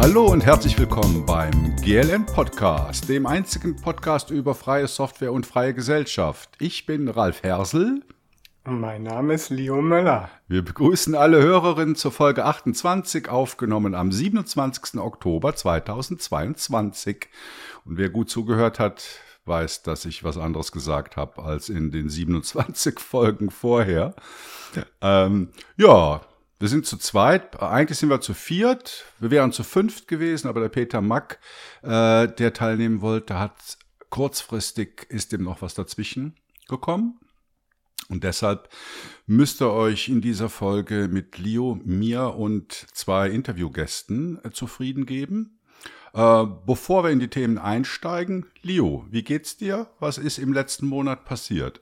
Hallo und herzlich willkommen beim GLN Podcast, dem einzigen Podcast über freie Software und freie Gesellschaft. Ich bin Ralf Hersel. Mein Name ist Leo Möller. Wir begrüßen alle Hörerinnen zur Folge 28, aufgenommen am 27. Oktober 2022. Und wer gut zugehört hat, weiß, dass ich was anderes gesagt habe als in den 27 Folgen vorher. Ähm, ja, wir sind zu zweit, eigentlich sind wir zu viert. Wir wären zu fünft gewesen, aber der Peter Mack, äh, der teilnehmen wollte, hat kurzfristig, ist dem noch was dazwischen gekommen. Und deshalb müsst ihr euch in dieser Folge mit Leo, mir und zwei Interviewgästen äh, zufrieden geben. Äh, bevor wir in die Themen einsteigen, Leo, wie geht's dir? Was ist im letzten Monat passiert?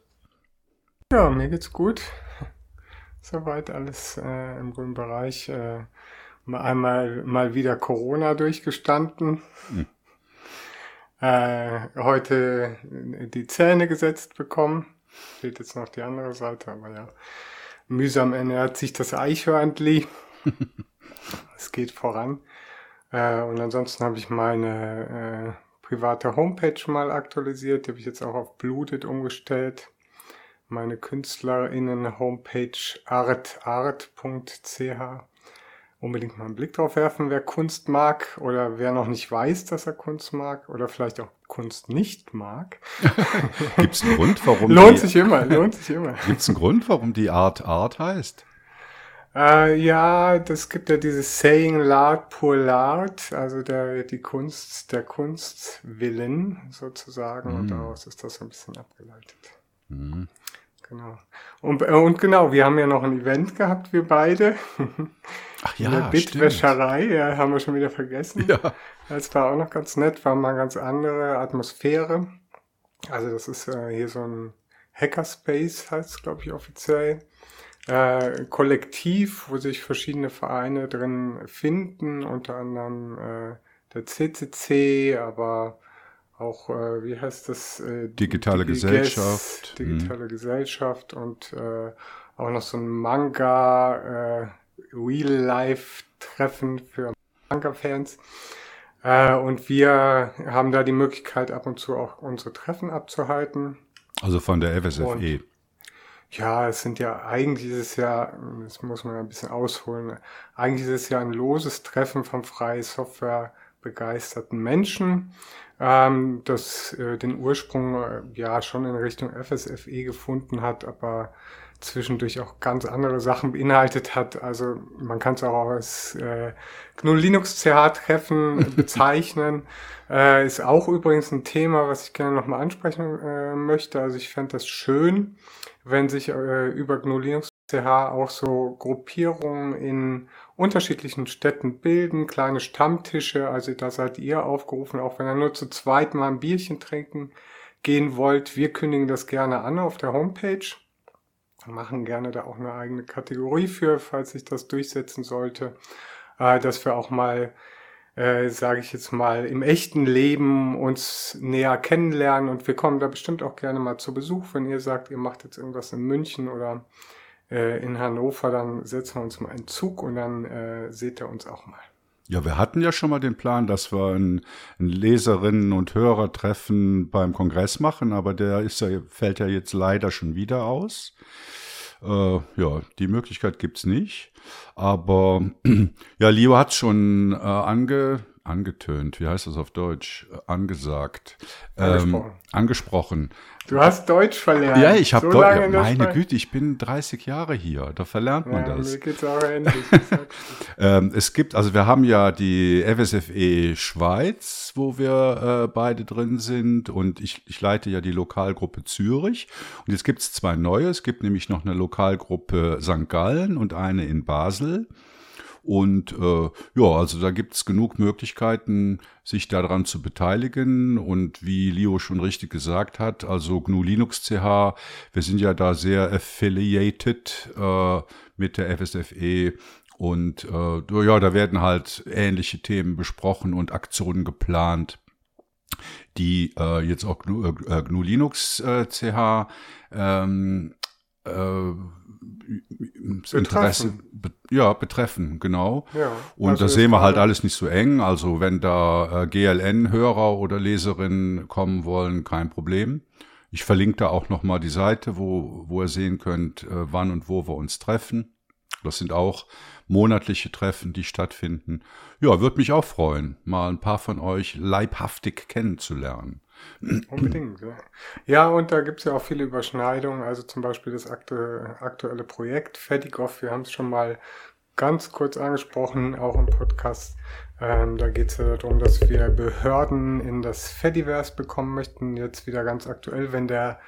Ja, mir geht's gut. Soweit alles äh, im grünen Bereich. Äh, einmal mal wieder Corona durchgestanden. Hm. Äh, heute die Zähne gesetzt bekommen. Steht jetzt noch die andere Seite, aber ja. Mühsam ernährt sich das Eichhörnli. es geht voran. Äh, und ansonsten habe ich meine äh, private Homepage mal aktualisiert. Die habe ich jetzt auch auf Blutet umgestellt. Meine KünstlerInnen-Homepage artart.ch. Unbedingt mal einen Blick drauf werfen, wer Kunst mag oder wer noch nicht weiß, dass er Kunst mag oder vielleicht auch Kunst nicht mag. Gibt es einen Grund, warum Lohnt die, sich immer, lohnt sich immer. Gibt es einen Grund, warum die Art Art heißt? Äh, ja, das gibt ja dieses Saying l'art pour l'art, also der, die Kunst, der Kunst willen sozusagen. Mm. Und daraus ist das ein bisschen abgeleitet. Mm. Genau. Und, äh, und genau, wir haben ja noch ein Event gehabt, wir beide. Ach ja, In der Bitwäscherei, ja, haben wir schon wieder vergessen. Ja. Das war auch noch ganz nett, war mal eine ganz andere Atmosphäre. Also das ist äh, hier so ein Hackerspace, heißt es, glaube ich, offiziell äh, Kollektiv, wo sich verschiedene Vereine drin finden, unter anderem äh, der CCC, aber auch, äh, wie heißt das? Äh, digitale Digi Gesellschaft. Digitale mhm. Gesellschaft und äh, auch noch so ein Manga, äh, Real-Life-Treffen für Manga-Fans. Äh, und wir haben da die Möglichkeit, ab und zu auch unsere Treffen abzuhalten. Also von der FSFE. Und ja, es sind ja eigentlich ist es ja, das muss man ein bisschen ausholen, eigentlich ist es ja ein loses Treffen von freie Software begeisterten Menschen, ähm, das äh, den Ursprung äh, ja schon in Richtung FSFE gefunden hat, aber zwischendurch auch ganz andere Sachen beinhaltet hat. Also man kann es auch als äh, GNU Linux CH Treffen bezeichnen. äh, ist auch übrigens ein Thema, was ich gerne nochmal ansprechen äh, möchte. Also ich fände das schön, wenn sich äh, über GNU Linux CH auch so Gruppierungen in unterschiedlichen Städten bilden, kleine Stammtische, also da seid ihr aufgerufen, auch wenn ihr nur zu zweit mal ein Bierchen trinken gehen wollt. Wir kündigen das gerne an auf der Homepage, machen gerne da auch eine eigene Kategorie für, falls sich das durchsetzen sollte, äh, dass wir auch mal äh, sage ich jetzt mal, im echten Leben uns näher kennenlernen. Und wir kommen da bestimmt auch gerne mal zu Besuch. Wenn ihr sagt, ihr macht jetzt irgendwas in München oder äh, in Hannover, dann setzen wir uns mal einen Zug und dann äh, seht ihr uns auch mal. Ja, wir hatten ja schon mal den Plan, dass wir ein, ein Leserinnen- und Hörertreffen beim Kongress machen, aber der ist ja, fällt ja jetzt leider schon wieder aus. Äh, ja, die Möglichkeit gibt's nicht. Aber ja, Leo hat schon äh, ange, angetönt, wie heißt das auf Deutsch? Äh, angesagt. Angesprochen. Ähm, angesprochen. Du hast Deutsch verlernt. Ja, ich habe so Deutsch. Ja, meine Güte, ich bin 30 Jahre hier. Da verlernt man ja, das. Mir geht's auch ähnlich. ähm, es gibt, also wir haben ja die FSFE Schweiz, wo wir äh, beide drin sind. Und ich, ich leite ja die Lokalgruppe Zürich. Und jetzt gibt's zwei neue. Es gibt nämlich noch eine Lokalgruppe St. Gallen und eine in Basel. Und äh, ja, also da gibt es genug Möglichkeiten, sich daran zu beteiligen. Und wie Leo schon richtig gesagt hat, also GNU Linux CH, wir sind ja da sehr affiliated äh, mit der FSFE. Und äh, ja, da werden halt ähnliche Themen besprochen und Aktionen geplant die äh, jetzt auch GNU, äh, GNU Linux äh, CH ähm, Interesse, Ja, betreffen, genau. Ja, Und also das sehen wir halt alles nicht so eng. Also wenn da äh, GLN-Hörer oder Leserinnen kommen wollen, kein Problem. Ich verlinke da auch nochmal die Seite, wo, wo ihr sehen könnt, äh, wann und wo wir uns treffen. Das sind auch monatliche Treffen, die stattfinden. Ja, würde mich auch freuen, mal ein paar von euch leibhaftig kennenzulernen. Unbedingt, ja. Ja, und da gibt's ja auch viele Überschneidungen. Also zum Beispiel das aktu aktuelle Projekt Fedigoff. Wir haben es schon mal ganz kurz angesprochen, auch im Podcast. Ähm, da geht's ja darum, dass wir Behörden in das Fediverse bekommen möchten. Jetzt wieder ganz aktuell, wenn der,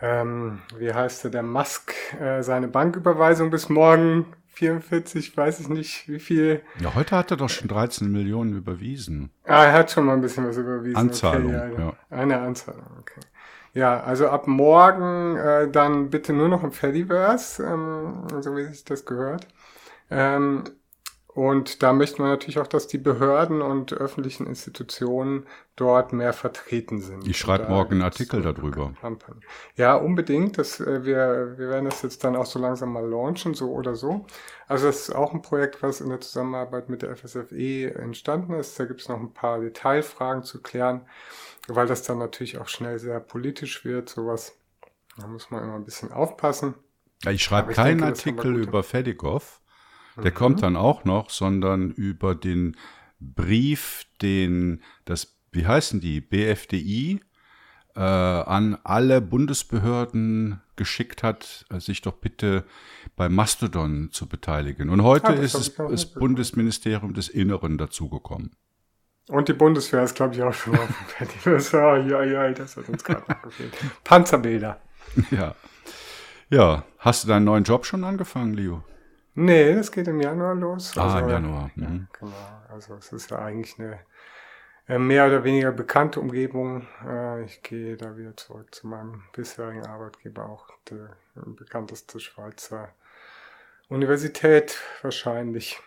ähm, wie heißt der, der Musk äh, seine Banküberweisung bis morgen 44, weiß ich nicht, wie viel. Ja, heute hat er doch schon 13 Millionen überwiesen. Ah, er hat schon mal ein bisschen was überwiesen. Anzahlung, okay, ja. Eine Anzahlung, okay. Ja, also ab morgen äh, dann bitte nur noch im Fediverse, ähm, so wie sich das gehört. Ähm, und da möchten wir natürlich auch, dass die Behörden und öffentlichen Institutionen dort mehr vertreten sind. Ich schreibe morgen einen Artikel darüber. Kampagnen. Ja, unbedingt. Das, äh, wir, wir werden das jetzt dann auch so langsam mal launchen, so oder so. Also das ist auch ein Projekt, was in der Zusammenarbeit mit der FSFE entstanden ist. Da gibt es noch ein paar Detailfragen zu klären, weil das dann natürlich auch schnell sehr politisch wird. Sowas, da muss man immer ein bisschen aufpassen. Ja, ich schreibe keinen denke, Artikel über Fedikow, der Mhm. kommt dann auch noch, sondern über den Brief, den das, wie heißen die, BFDI äh, an alle Bundesbehörden geschickt hat, äh, sich doch bitte bei Mastodon zu beteiligen. Und heute Ah, das ist es das. Bundesministerium des Inneren dazugekommen. Und die Bundeswehr ist, glaube ich, auch schon auf dem Fediverse. Oh, ja, ja, das hat uns gerade noch gefehlt. Panzerbilder. ja. Ja, hast du deinen neuen Job schon angefangen, Leo? Nee, das geht im Januar los. Ah, im Januar. Ja, Mhm. genau. Also es ist ja eigentlich eine äh, mehr oder weniger bekannte Umgebung. Äh, Ich gehe da wieder zurück zu meinem bisherigen Arbeitgeber, auch der bekannteste Schweizer Universität wahrscheinlich.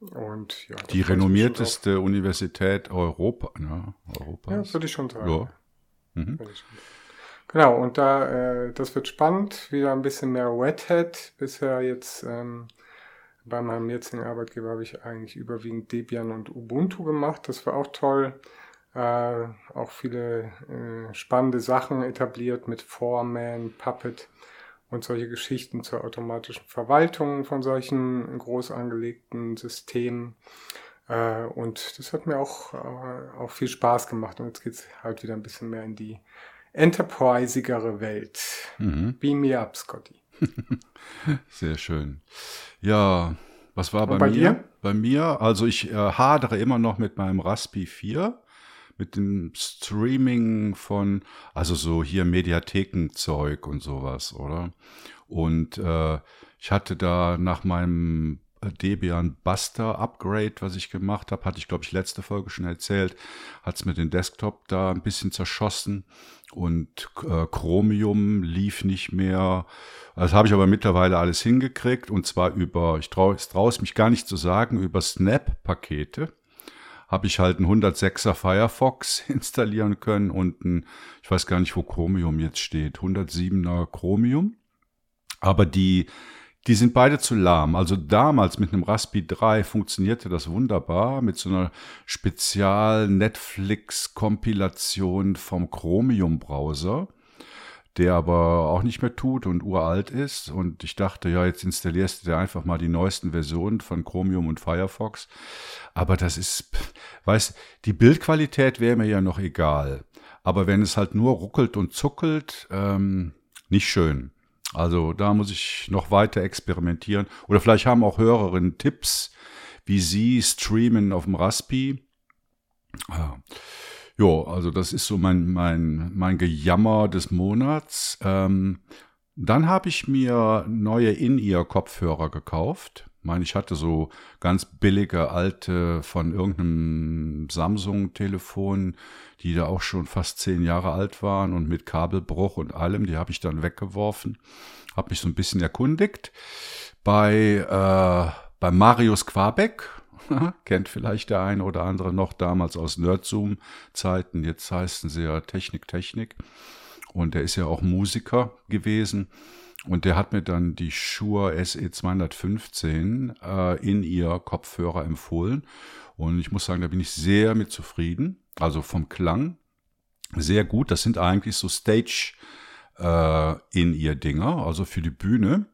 Und ja, Die renommierteste Universität Europa, ne, drauf. Ja, Europas. würde ich schon sagen. Ja. Mhm. Würde ich schon sagen. Genau, und da, äh, das wird spannend, wieder ein bisschen mehr Red Hat. Bisher jetzt ähm, bei meinem jetzigen Arbeitgeber habe ich eigentlich überwiegend Debian und Ubuntu gemacht. Das war auch toll. Äh, auch viele äh, spannende Sachen etabliert mit Foreman, Puppet und solche Geschichten zur automatischen Verwaltung von solchen groß angelegten Systemen. Äh, und das hat mir auch, äh, auch viel Spaß gemacht. Und jetzt geht's halt wieder ein bisschen mehr in die enterprisigere Welt. Mhm. Beam me up, Scotty. Sehr schön. Ja, was war bei, bei mir? dir? Bei mir, also ich äh, hadere immer noch mit meinem Raspi 4, mit dem Streaming von, also so hier Mediathekenzeug und sowas, oder? Und äh, ich hatte da nach meinem Debian Buster Upgrade, was ich gemacht habe, hatte ich glaube ich letzte Folge schon erzählt, hat es mir den Desktop da ein bisschen zerschossen und äh, Chromium lief nicht mehr. Das habe ich aber mittlerweile alles hingekriegt und zwar über, ich traue trau es mich gar nicht zu sagen, über Snap-Pakete habe ich halt einen 106er Firefox installieren können und ein, ich weiß gar nicht, wo Chromium jetzt steht, 107er Chromium. Aber die, die sind beide zu lahm. Also damals mit einem Raspi 3 funktionierte das wunderbar mit so einer Spezial-Netflix-Kompilation vom Chromium-Browser, der aber auch nicht mehr tut und uralt ist. Und ich dachte, ja, jetzt installierst du dir einfach mal die neuesten Versionen von Chromium und Firefox. Aber das ist, weißt, die Bildqualität wäre mir ja noch egal. Aber wenn es halt nur ruckelt und zuckelt, ähm, nicht schön. Also da muss ich noch weiter experimentieren. Oder vielleicht haben auch Hörerinnen Tipps, wie sie streamen auf dem Raspi. Ja. Jo, also das ist so mein, mein, mein Gejammer des Monats. Ähm, dann habe ich mir neue In-Ear-Kopfhörer gekauft. Ich meine, ich hatte so ganz billige alte von irgendeinem Samsung-Telefon, die da auch schon fast zehn Jahre alt waren und mit Kabelbruch und allem. Die habe ich dann weggeworfen, habe mich so ein bisschen erkundigt bei, äh, bei Marius Quabeck. Kennt vielleicht der eine oder andere noch damals aus Nerdzoom-Zeiten. Jetzt heißen sie ja Technik, Technik. Und er ist ja auch Musiker gewesen. Und der hat mir dann die Shure SE215 äh, in ihr Kopfhörer empfohlen. Und ich muss sagen, da bin ich sehr mit zufrieden. Also vom Klang sehr gut. Das sind eigentlich so Stage äh, in ihr Dinger, also für die Bühne.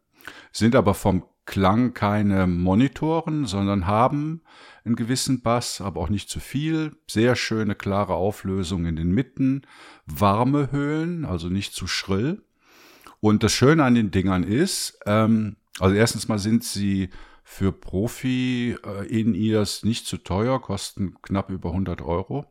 Sind aber vom Klang keine Monitoren, sondern haben einen gewissen Bass, aber auch nicht zu viel. Sehr schöne, klare Auflösung in den Mitten. Warme Höhen, also nicht zu schrill. Und das Schöne an den Dingern ist, ähm, also erstens mal sind sie für Profi äh, in ears nicht zu teuer, kosten knapp über 100 Euro.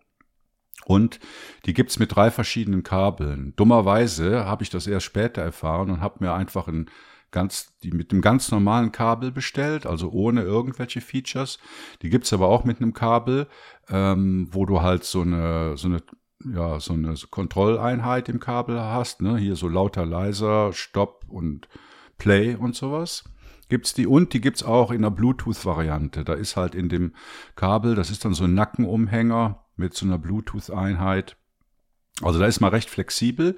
Und die gibt's mit drei verschiedenen Kabeln. Dummerweise habe ich das erst später erfahren und habe mir einfach ein ganz, die mit einem ganz normalen Kabel bestellt, also ohne irgendwelche Features. Die gibt's aber auch mit einem Kabel, ähm, wo du halt so eine, so eine ja, so eine Kontrolleinheit im Kabel hast, ne? Hier so lauter, leiser, Stopp und Play und sowas. Gibt's die und die gibt's auch in der Bluetooth-Variante. Da ist halt in dem Kabel, das ist dann so ein Nackenumhänger mit so einer Bluetooth-Einheit. Also da ist man recht flexibel.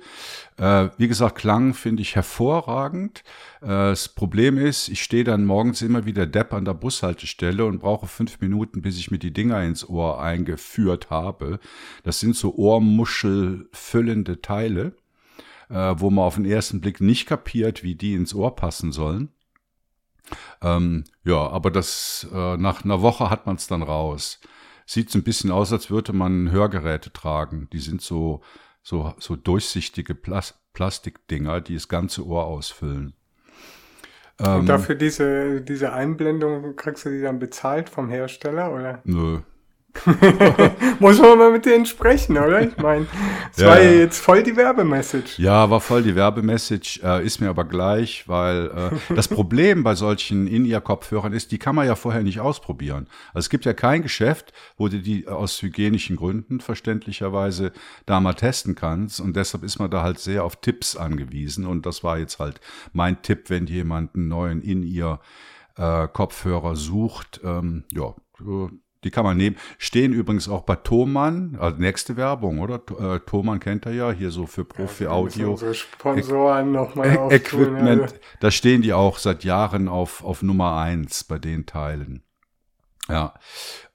Äh, wie gesagt, Klang finde ich hervorragend. Äh, das Problem ist, ich stehe dann morgens immer wieder Depp an der Bushaltestelle und brauche fünf Minuten, bis ich mir die Dinger ins Ohr eingeführt habe. Das sind so ohrmuschelfüllende Teile, äh, wo man auf den ersten Blick nicht kapiert, wie die ins Ohr passen sollen. Ähm, ja, aber das äh, nach einer Woche hat man es dann raus sieht so ein bisschen aus, als würde man Hörgeräte tragen. Die sind so, so, so durchsichtige Plas Plastikdinger, die das ganze Ohr ausfüllen. Und ähm, dafür diese, diese Einblendung, kriegst du die dann bezahlt vom Hersteller, oder? Nö, Muss man mal mit denen sprechen, oder? Ich meine, es ja, war ja jetzt voll die Werbemessage. Ja, war voll die Werbemessage, äh, ist mir aber gleich, weil äh, das Problem bei solchen In-Ear-Kopfhörern ist, die kann man ja vorher nicht ausprobieren. Also es gibt ja kein Geschäft, wo du die aus hygienischen Gründen verständlicherweise da mal testen kannst und deshalb ist man da halt sehr auf Tipps angewiesen und das war jetzt halt mein Tipp, wenn jemand einen neuen In-Ear-Kopfhörer sucht. Ähm, ja, die kann man nehmen. Stehen übrigens auch bei Thomann, also nächste Werbung, oder? Äh, Thomann kennt er ja, hier so für Profi-Audio. Ja, Sponsoren nochmal e Equipment. Also. Da stehen die auch seit Jahren auf, auf Nummer eins bei den Teilen. Ja.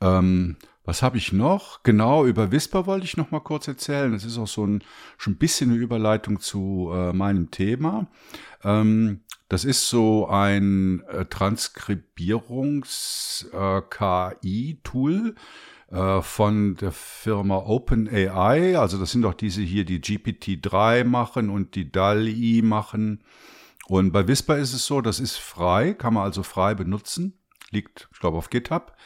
Ähm, was habe ich noch? Genau, über Whisper wollte ich noch mal kurz erzählen. Das ist auch so ein, schon ein bisschen eine Überleitung zu äh, meinem Thema. Ähm, das ist so ein äh, Transkribierungs-KI-Tool äh, äh, von der Firma OpenAI. Also das sind doch diese hier, die GPT-3 machen und die DALI machen. Und bei Whisper ist es so, das ist frei, kann man also frei benutzen. Liegt, ich glaube, auf GitHub.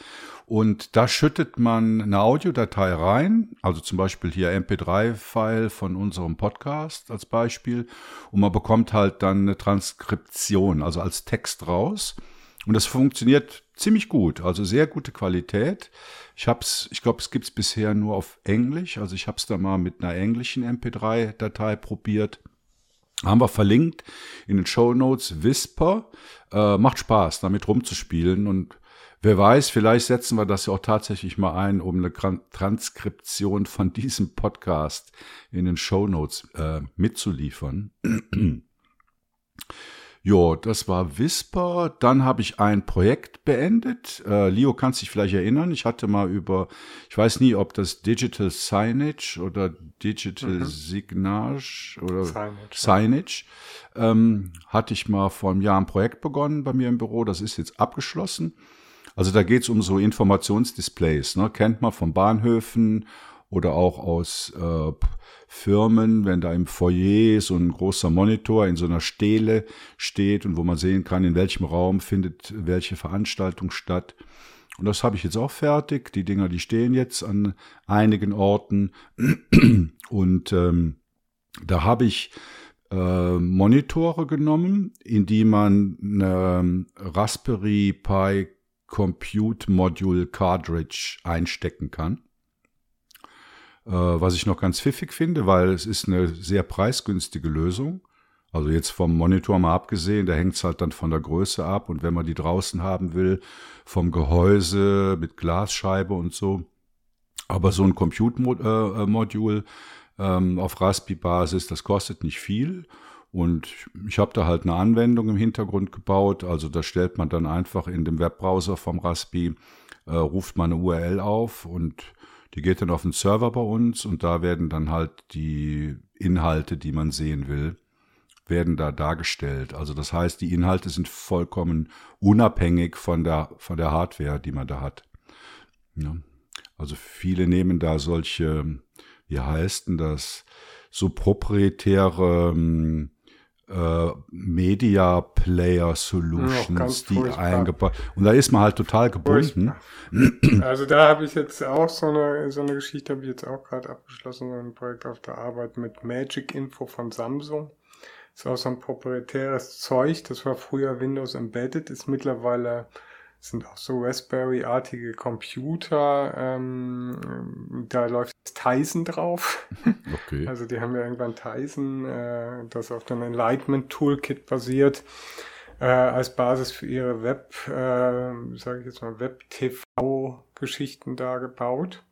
Und da schüttet man eine Audiodatei rein, also zum Beispiel hier MP3-File von unserem Podcast als Beispiel. Und man bekommt halt dann eine Transkription, also als Text raus. Und das funktioniert ziemlich gut, also sehr gute Qualität. Ich hab's, ich glaube, es gibt's bisher nur auf Englisch. Also ich habe es da mal mit einer englischen MP3-Datei probiert. Haben wir verlinkt in den Show Notes Whisper. Äh, macht Spaß, damit rumzuspielen und Wer weiß, vielleicht setzen wir das ja auch tatsächlich mal ein, um eine Transkription von diesem Podcast in den Show Notes äh, mitzuliefern. Jo, das war Whisper. Dann habe ich ein Projekt beendet. Äh, Leo kannst dich vielleicht erinnern. Ich hatte mal über, ich weiß nie, ob das Digital Signage oder Digital mhm. Signage oder Signage, Signage ähm, hatte ich mal vor einem Jahr ein Projekt begonnen bei mir im Büro. Das ist jetzt abgeschlossen. Also da geht es um so Informationsdisplays, ne? kennt man von Bahnhöfen oder auch aus äh, Firmen, wenn da im Foyer so ein großer Monitor in so einer Stele steht und wo man sehen kann, in welchem Raum findet welche Veranstaltung statt. Und das habe ich jetzt auch fertig. Die Dinger, die stehen jetzt an einigen Orten. Und ähm, da habe ich äh, Monitore genommen, in die man eine Raspberry Pi Compute Module Cartridge einstecken kann. Äh, was ich noch ganz pfiffig finde, weil es ist eine sehr preisgünstige Lösung. Also jetzt vom Monitor mal abgesehen, da hängt es halt dann von der Größe ab und wenn man die draußen haben will, vom Gehäuse mit Glasscheibe und so. Aber so ein Compute-Modul äh, ähm, auf Raspi-Basis, das kostet nicht viel Und ich habe da halt eine Anwendung im Hintergrund gebaut. Also da stellt man dann einfach in dem Webbrowser vom Raspi, äh, ruft man eine URL auf und die geht dann auf den Server bei uns und da werden dann halt die Inhalte, die man sehen will, werden da dargestellt. Also das heißt, die Inhalte sind vollkommen unabhängig von der, von der Hardware, die man da hat. Ja. Also viele nehmen da solche, wie heißt denn das, so proprietäre ähm, äh, Media Player Solutions, die eingebaut. Und da ist man halt total gebunden. Also da habe ich jetzt auch so eine, so eine Geschichte, habe ich jetzt auch gerade abgeschlossen, so ein Projekt auf der Arbeit mit Magic Info von Samsung. Das ist auch so ein proprietäres Zeug, das war früher Windows Embedded, ist mittlerweile sind auch so Raspberry-artige Computer. Ähm, da läuft Tizen drauf. Okay. Also die haben ja irgendwann Tizen, äh, das auf dem Enlightenment Toolkit basiert, äh, als Basis für ihre Web, äh, sage ich jetzt mal, Web-TV-Geschichten da gebaut.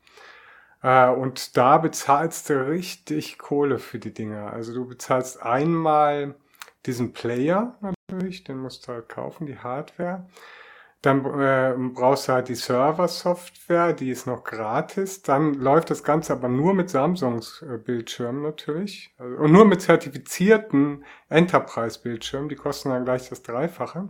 Äh, und da bezahlst du richtig Kohle für die Dinger. Also du bezahlst einmal diesen Player natürlich, den musst du halt kaufen, die Hardware. Dann äh, brauchst du halt die Server-Software, die ist noch gratis. Dann läuft das Ganze aber nur mit Samsungs äh, Bildschirmen natürlich. Also, und nur mit zertifizierten Enterprise-Bildschirmen. Die kosten dann gleich das Dreifache.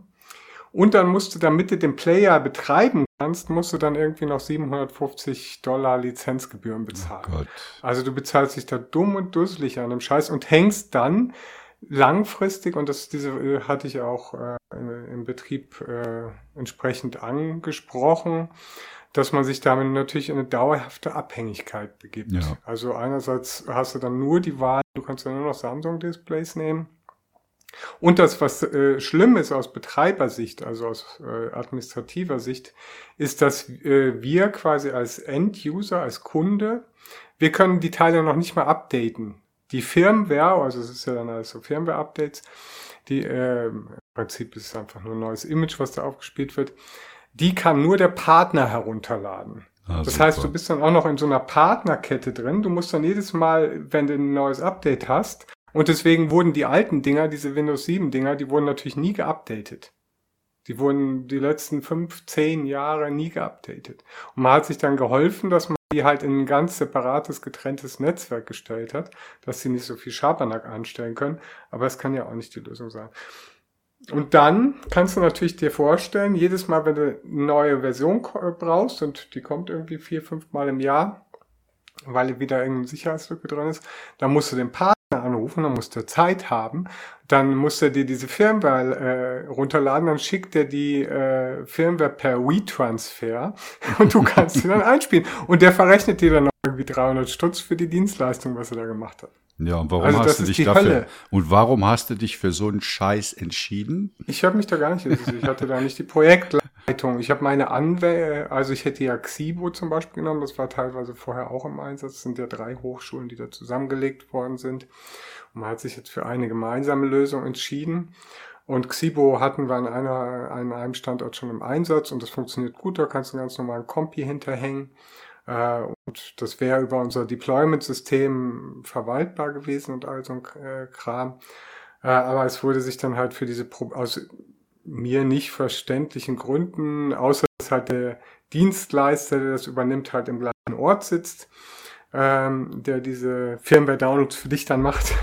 Und dann musst du, damit du den Player betreiben kannst, musst du dann irgendwie noch 750 Dollar Lizenzgebühren bezahlen. Oh also du bezahlst dich da dumm und dusselig an dem Scheiß und hängst dann langfristig, und das diese äh, hatte ich auch äh, im Betrieb äh, entsprechend angesprochen, dass man sich damit natürlich in eine dauerhafte Abhängigkeit begibt. Ja. Also einerseits hast du dann nur die Wahl, du kannst dann nur noch Samsung-Displays nehmen. Und das, was äh, schlimm ist aus Betreibersicht, also aus äh, administrativer Sicht, ist, dass äh, wir quasi als End-User, als Kunde, wir können die Teile noch nicht mal updaten die Firmware, also es ist ja dann alles so Firmware-Updates, die äh, im Prinzip ist es einfach nur ein neues Image, was da aufgespielt wird, die kann nur der Partner herunterladen. Ah, das super. heißt, du bist dann auch noch in so einer Partnerkette drin. Du musst dann jedes Mal, wenn du ein neues Update hast, und deswegen wurden die alten Dinger, diese Windows 7 Dinger, die wurden natürlich nie geupdatet. Die wurden die letzten fünf, zehn Jahre nie geupdatet. Und man hat sich dann geholfen, dass man die halt in ein ganz separates, getrenntes Netzwerk gestellt hat, dass sie nicht so viel Schabernack anstellen können. Aber es kann ja auch nicht die Lösung sein. Und dann kannst du natürlich dir vorstellen, jedes Mal, wenn du eine neue Version brauchst und die kommt irgendwie vier, fünf Mal im Jahr, weil wieder irgendeine Sicherheitslücke drin ist, dann musst du den Partner anrufen, dann musst du Zeit haben, dann musst du dir diese Firmware äh, runterladen, dann schickt er die äh, Firmware per WeTransfer und du kannst sie dann einspielen. Und der verrechnet dir dann noch irgendwie 300 Stutz für die Dienstleistung, was er da gemacht hat. Ja, und warum also hast du dich dafür Hölle. und warum hast du dich für so einen Scheiß entschieden? Ich habe mich da gar nicht interessiert. Ich hatte da nicht die Projektleitung. Ich habe meine Anwälte, also ich hätte ja Xibo zum Beispiel genommen, das war teilweise vorher auch im Einsatz. Das sind ja drei Hochschulen, die da zusammengelegt worden sind. Und man hat sich jetzt für eine gemeinsame Lösung entschieden. Und Xibo hatten wir an, einer, an einem Standort schon im Einsatz und das funktioniert gut. Da kannst du einen ganz normalen Kompi hinterhängen. Äh, und das wäre über unser Deployment-System verwaltbar gewesen und all so ein äh, Kram. Äh, aber es wurde sich dann halt für diese, Pro aus mir nicht verständlichen Gründen, außer dass halt der Dienstleister, der das übernimmt, halt im gleichen Ort sitzt, ähm, der diese Firmware-Downloads für dich dann macht,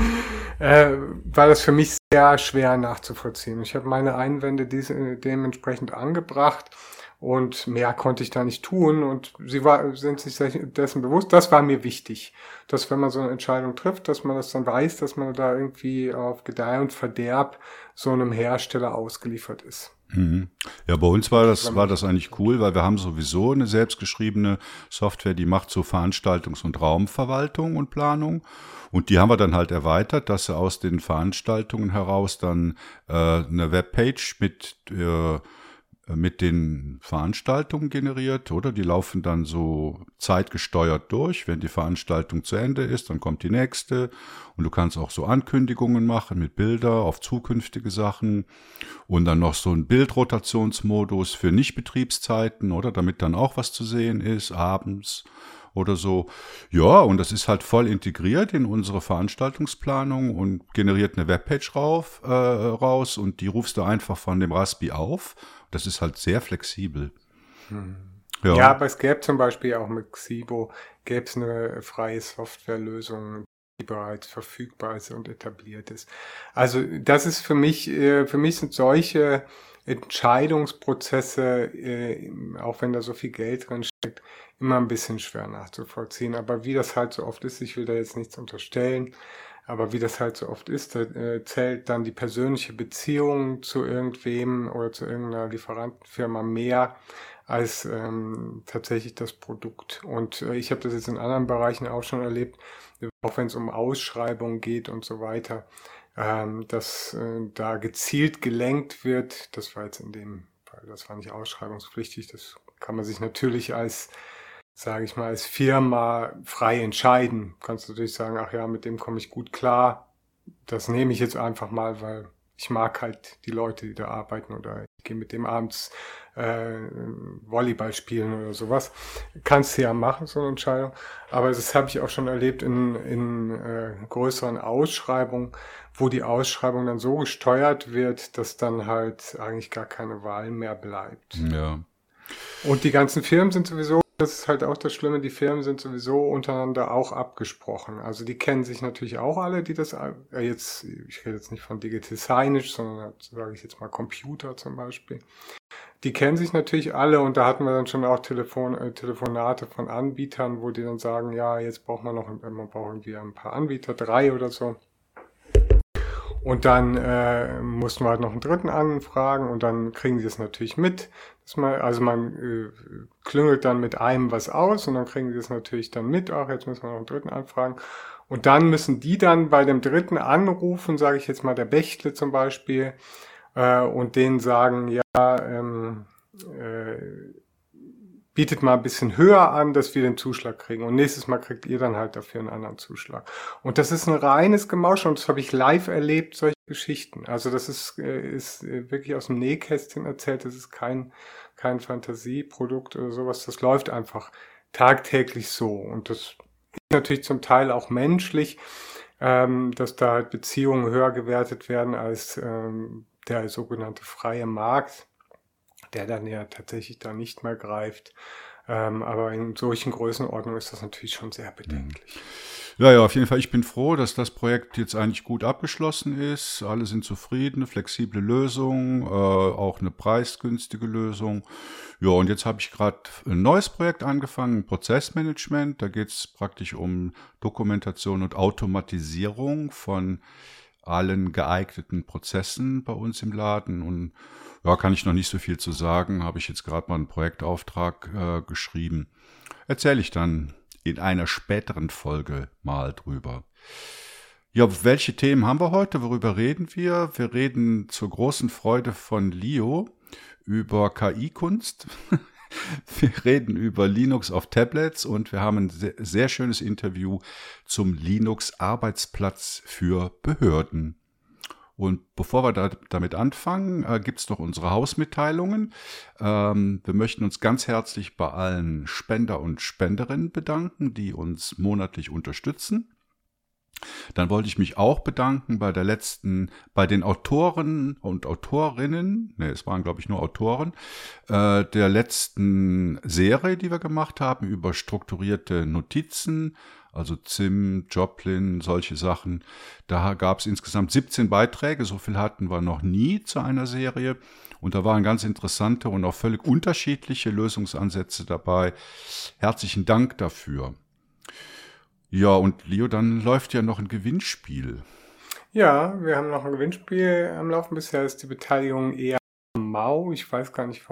äh, war das für mich sehr schwer nachzuvollziehen. Ich habe meine Einwände diese, dementsprechend angebracht und mehr konnte ich da nicht tun und sie war, sind sich dessen bewusst. Das war mir wichtig, dass wenn man so eine Entscheidung trifft, dass man das dann weiß, dass man da irgendwie auf Gedeih und Verderb so einem Hersteller ausgeliefert ist. Mhm. Ja, bei uns war das, war das eigentlich cool, weil wir haben sowieso eine selbstgeschriebene Software, die macht so Veranstaltungs- und Raumverwaltung und Planung. Und die haben wir dann halt erweitert, dass sie aus den Veranstaltungen heraus dann äh, eine Webpage mit äh, mit den Veranstaltungen generiert, oder? Die laufen dann so zeitgesteuert durch. Wenn die Veranstaltung zu Ende ist, dann kommt die nächste. Und du kannst auch so Ankündigungen machen mit Bilder auf zukünftige Sachen. Und dann noch so ein Bildrotationsmodus für Nichtbetriebszeiten, oder? Damit dann auch was zu sehen ist, abends oder so. Ja, und das ist halt voll integriert in unsere Veranstaltungsplanung und generiert eine Webpage rauf, äh, raus und die rufst du einfach von dem Raspi auf. Das ist halt sehr flexibel. Hm. Ja. ja, aber es gäbe zum Beispiel auch mit Xibo, gäbe es eine freie Softwarelösung, die bereits verfügbar ist und etabliert ist. Also das ist für mich, äh, für mich sind solche Entscheidungsprozesse, äh, auch wenn da so viel Geld drin steckt, immer ein bisschen schwer nachzuvollziehen. Aber wie das halt so oft ist, ich will da jetzt nichts unterstellen, aber wie das halt so oft ist, da äh, zählt dann die persönliche Beziehung zu irgendwem oder zu irgendeiner Lieferantenfirma mehr als ähm, tatsächlich das Produkt. Und ich habe das jetzt in anderen Bereichen auch schon erlebt, auch wenn es um Ausschreibungen geht und so weiter, ähm, dass äh, da gezielt gelenkt wird. Das war jetzt in dem Fall, das war nicht ausschreibungspflichtig, das kann man sich natürlich als sage ich mal, als Firma frei entscheiden. Kannst du natürlich sagen, ach ja, mit dem komme ich gut klar. Das nehme ich jetzt einfach mal, weil ich mag halt die Leute, die da arbeiten oder ich gehe mit dem abends äh, Volleyball spielen oder sowas. Kannst du ja machen, so eine Entscheidung. Aber das habe ich auch schon erlebt in, in äh, größeren Ausschreibungen, wo die Ausschreibung dann so gesteuert wird, dass dann halt eigentlich gar keine Wahl mehr bleibt. Ja. Und die ganzen Firmen sind sowieso das ist halt auch das Schlimme, die Firmen sind sowieso untereinander auch abgesprochen. Also die kennen sich natürlich auch alle, die das, äh, jetzt, ich rede jetzt nicht von Digital Signage, sondern sage ich jetzt mal Computer zum Beispiel. Die kennen sich natürlich alle und da hatten wir dann schon auch Telefon, äh, Telefonate von Anbietern, wo die dann sagen, ja, jetzt braucht man noch, man braucht irgendwie ein paar Anbieter, drei oder so. Und dann äh, mussten wir halt noch einen dritten anfragen und dann kriegen sie es natürlich mit. Dass man, also man äh, klüngelt dann mit einem was aus und dann kriegen sie es natürlich dann mit. Ach, jetzt müssen wir noch einen dritten anfragen. Und dann müssen die dann bei dem dritten anrufen, sage ich jetzt mal der Bechtle zum Beispiel, äh, und denen sagen, ja, ähm, äh, bietet mal ein bisschen höher an, dass wir den Zuschlag kriegen. Und nächstes Mal kriegt ihr dann halt dafür einen anderen Zuschlag. Und das ist ein reines Gemausch und das habe ich live erlebt, solche Geschichten. Also das ist, äh, ist äh, wirklich aus dem Nähkästchen erzählt. Das ist kein, kein Fantasieprodukt oder sowas. Das läuft einfach tagtäglich so. Und das ist natürlich zum Teil auch menschlich, ähm, dass da halt Beziehungen höher gewertet werden als ähm, der sogenannte freie Markt der dann ja tatsächlich da nicht mehr greift. Ähm, aber in solchen Größenordnungen ist das natürlich schon sehr bedenklich. Ja, ja, auf jeden Fall. Ich bin froh, dass das Projekt jetzt eigentlich gut abgeschlossen ist. Alle sind zufrieden, flexible Lösung, äh, auch eine preisgünstige Lösung. Ja, und jetzt habe ich gerade ein neues Projekt angefangen, Prozessmanagement. Da geht es praktisch um Dokumentation und Automatisierung von allen geeigneten Prozessen bei uns im Laden und ja, kann ich noch nicht so viel zu sagen. Habe ich jetzt gerade mal einen Projektauftrag äh, geschrieben. Erzähle ich dann in einer späteren Folge mal drüber. Ja, welche Themen haben wir heute? Worüber reden wir? Wir reden zur großen Freude von Leo über KI-Kunst. Wir reden über Linux auf Tablets und wir haben ein sehr, schönes Interview zum Linux-Arbeitsplatz für Behörden. Und bevor wir da, damit anfangen, äh, gibt es noch unsere Hausmitteilungen. Ähm, wir möchten uns ganz herzlich bei allen Spender und Spenderinnen bedanken, die uns monatlich unterstützen. Dann wollte ich mich auch bedanken bei der letzten, bei den Autoren und Autorinnen, ne, es waren glaube ich nur Autoren, äh, der letzten Serie, die wir gemacht haben über strukturierte Notizen, also Zim, Joplin, solche Sachen. Da gab es insgesamt 17 Beiträge, so viel hatten wir noch nie zu einer Serie. Und da waren ganz interessante und auch völlig unterschiedliche Lösungsansätze dabei. Herzlichen Dank dafür. Ja, und Leo, dann läuft ja noch ein Gewinnspiel. Ja, wir haben noch ein Gewinnspiel am Laufen. Bisher ist die Beteiligung eher mau. Ich weiß gar nicht,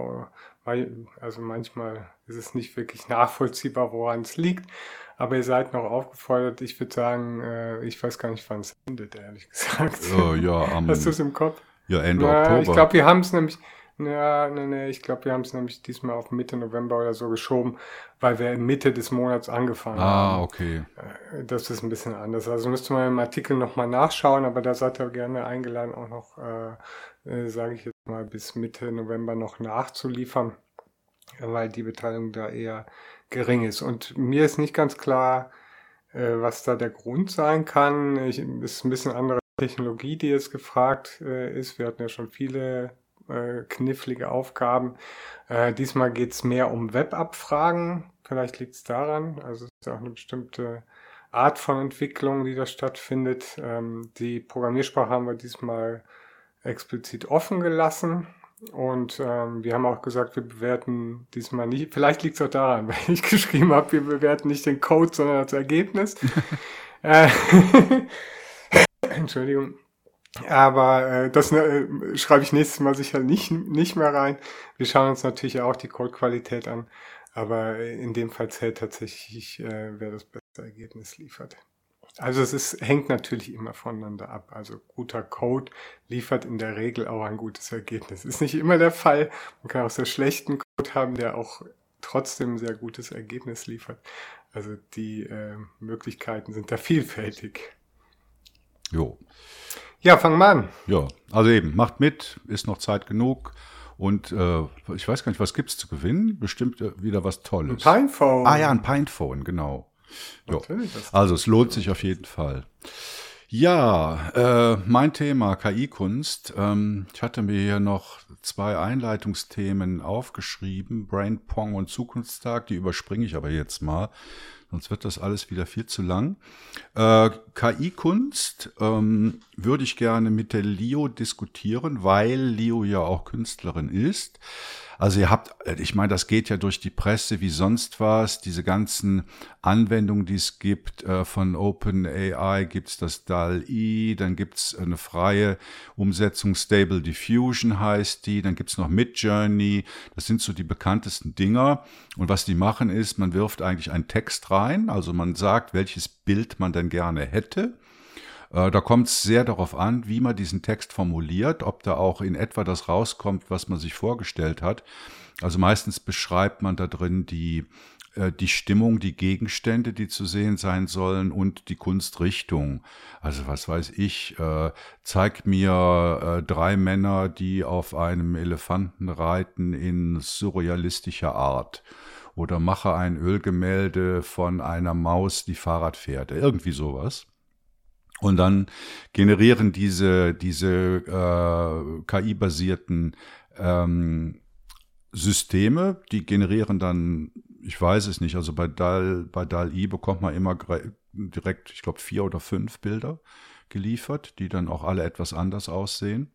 also manchmal ist es nicht wirklich nachvollziehbar, woran es liegt. Aber ihr seid noch aufgefordert. Ich würde sagen, äh, ich weiß gar nicht, wann es endet, ehrlich gesagt. Oh, ja, am, Hast du es im Kopf? Ja, Ende Na, Oktober. Ich glaube, wir haben es nämlich, ja, nee, nee, ich glaube, wir haben es nämlich diesmal auf Mitte November oder so geschoben, weil wir Mitte des Monats angefangen ah, haben. Ah, okay. Äh, das ist ein bisschen anders. Also müsste man im Artikel nochmal nachschauen, aber da seid ihr gerne eingeladen, auch noch, äh, äh, sage ich jetzt mal, bis Mitte November noch nachzuliefern. weil die Beteiligung da eher gering ist. Und mir ist nicht ganz klar, äh, was da der Grund sein kann. Ich, ist ein bisschen andere Technologie, die jetzt gefragt äh, ist. Wir hatten ja schon viele äh, knifflige Aufgaben. Äh, diesmal geht es mehr um Webabfragen. Vielleicht liegt es daran. Also es ist auch eine bestimmte Art von Entwicklung, die da stattfindet. Ähm, die Programmiersprache haben wir diesmal explizit offen gelassen. Und ähm, wir haben auch gesagt, wir bewerten diesmal nicht, vielleicht liegt es auch daran, weil ich geschrieben habe, wir bewerten nicht den Code, sondern das Ergebnis. äh, Entschuldigung. Aber äh, das äh, schreibe ich nächstes Mal sicher nicht, nicht mehr rein. Wir schauen uns natürlich auch die Codequalität an. Aber in dem Fall zählt tatsächlich, äh, wer das beste Ergebnis liefert. Also es ist, hängt natürlich immer voneinander ab. Also guter Code liefert in der Regel auch ein gutes Ergebnis. Ist nicht immer der Fall. Man kann auch sehr schlechten Code haben, der auch trotzdem ein sehr gutes Ergebnis liefert. Also die äh, Möglichkeiten sind da vielfältig. Jo. Ja, fang mal an. Ja, also eben, macht mit, ist noch Zeit genug. Und äh, ich weiß gar nicht, was gibt's zu gewinnen? Bestimmt äh, wieder was Tolles. Ein Pinephone. Ah ja, ein Pinephone, genau. Jo. Also es lohnt sich auf jeden Fall. Ja, äh, mein Thema KI-Kunst. Ähm, ich hatte mir hier noch zwei Einleitungsthemen aufgeschrieben, Brain Pong und Zukunftstag, die überspringe ich aber jetzt mal, sonst wird das alles wieder viel zu lang. Äh, KI-Kunst ähm, würde ich gerne mit der Leo diskutieren, weil Leo ja auch Künstlerin ist. Also ihr habt, ich meine, das geht ja durch die Presse wie sonst was, diese ganzen Anwendungen, die es gibt, äh, von OpenAI gibt's das DAL-E, dann gibt's eine freie Umsetzung, Stable Diffusion heißt die, dann gibt's noch Midjourney, das sind so die bekanntesten Dinger. Und was die machen ist, man wirft eigentlich einen Text rein, also man sagt, welches Bild man denn gerne hätte. Äh, da kommt es sehr darauf an, wie man diesen Text formuliert, ob da auch in etwa das rauskommt, was man sich vorgestellt hat. Also meistens beschreibt man da drin die, äh, die Stimmung, die Gegenstände, die zu sehen sein sollen und die Kunstrichtung. Also was weiß ich, äh, zeig mir drei Männer, die auf einem Elefanten reiten in surrealistischer Art. Oder mache ein Ölgemälde von einer Maus, die Fahrrad fährt. Irgendwie sowas. Und dann generieren diese, diese äh, KI-basierten ähm, Systeme, die generieren dann, ich weiß es nicht, also bei DAL, bei DAL-I bekommt man immer direkt, ich glaube, vier oder fünf Bilder geliefert, die dann auch alle etwas anders aussehen.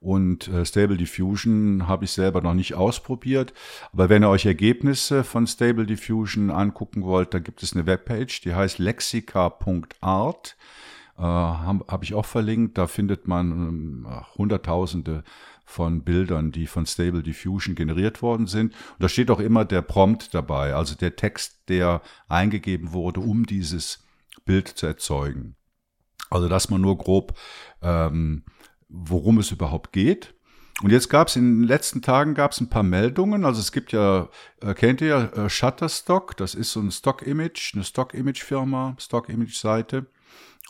Und äh, Stable Diffusion habe ich selber noch nicht ausprobiert. Aber wenn ihr euch Ergebnisse von Stable Diffusion angucken wollt, da gibt es eine Webpage, die heißt lexica.art. Habe hab ich auch verlinkt. Da findet man äh, Hunderttausende von Bildern, die von Stable Diffusion generiert worden sind. Und da steht auch immer der Prompt dabei, also der Text, der eingegeben wurde, um dieses Bild zu erzeugen. Also dass man nur grob ähm, worum es überhaupt geht. Und jetzt gab es in den letzten Tagen gab es ein paar Meldungen. Also es gibt ja, äh, kennt ihr äh, Shutterstock, das ist so ein Stock-Image, eine Stock-Image-Firma, Stock-Image-Seite.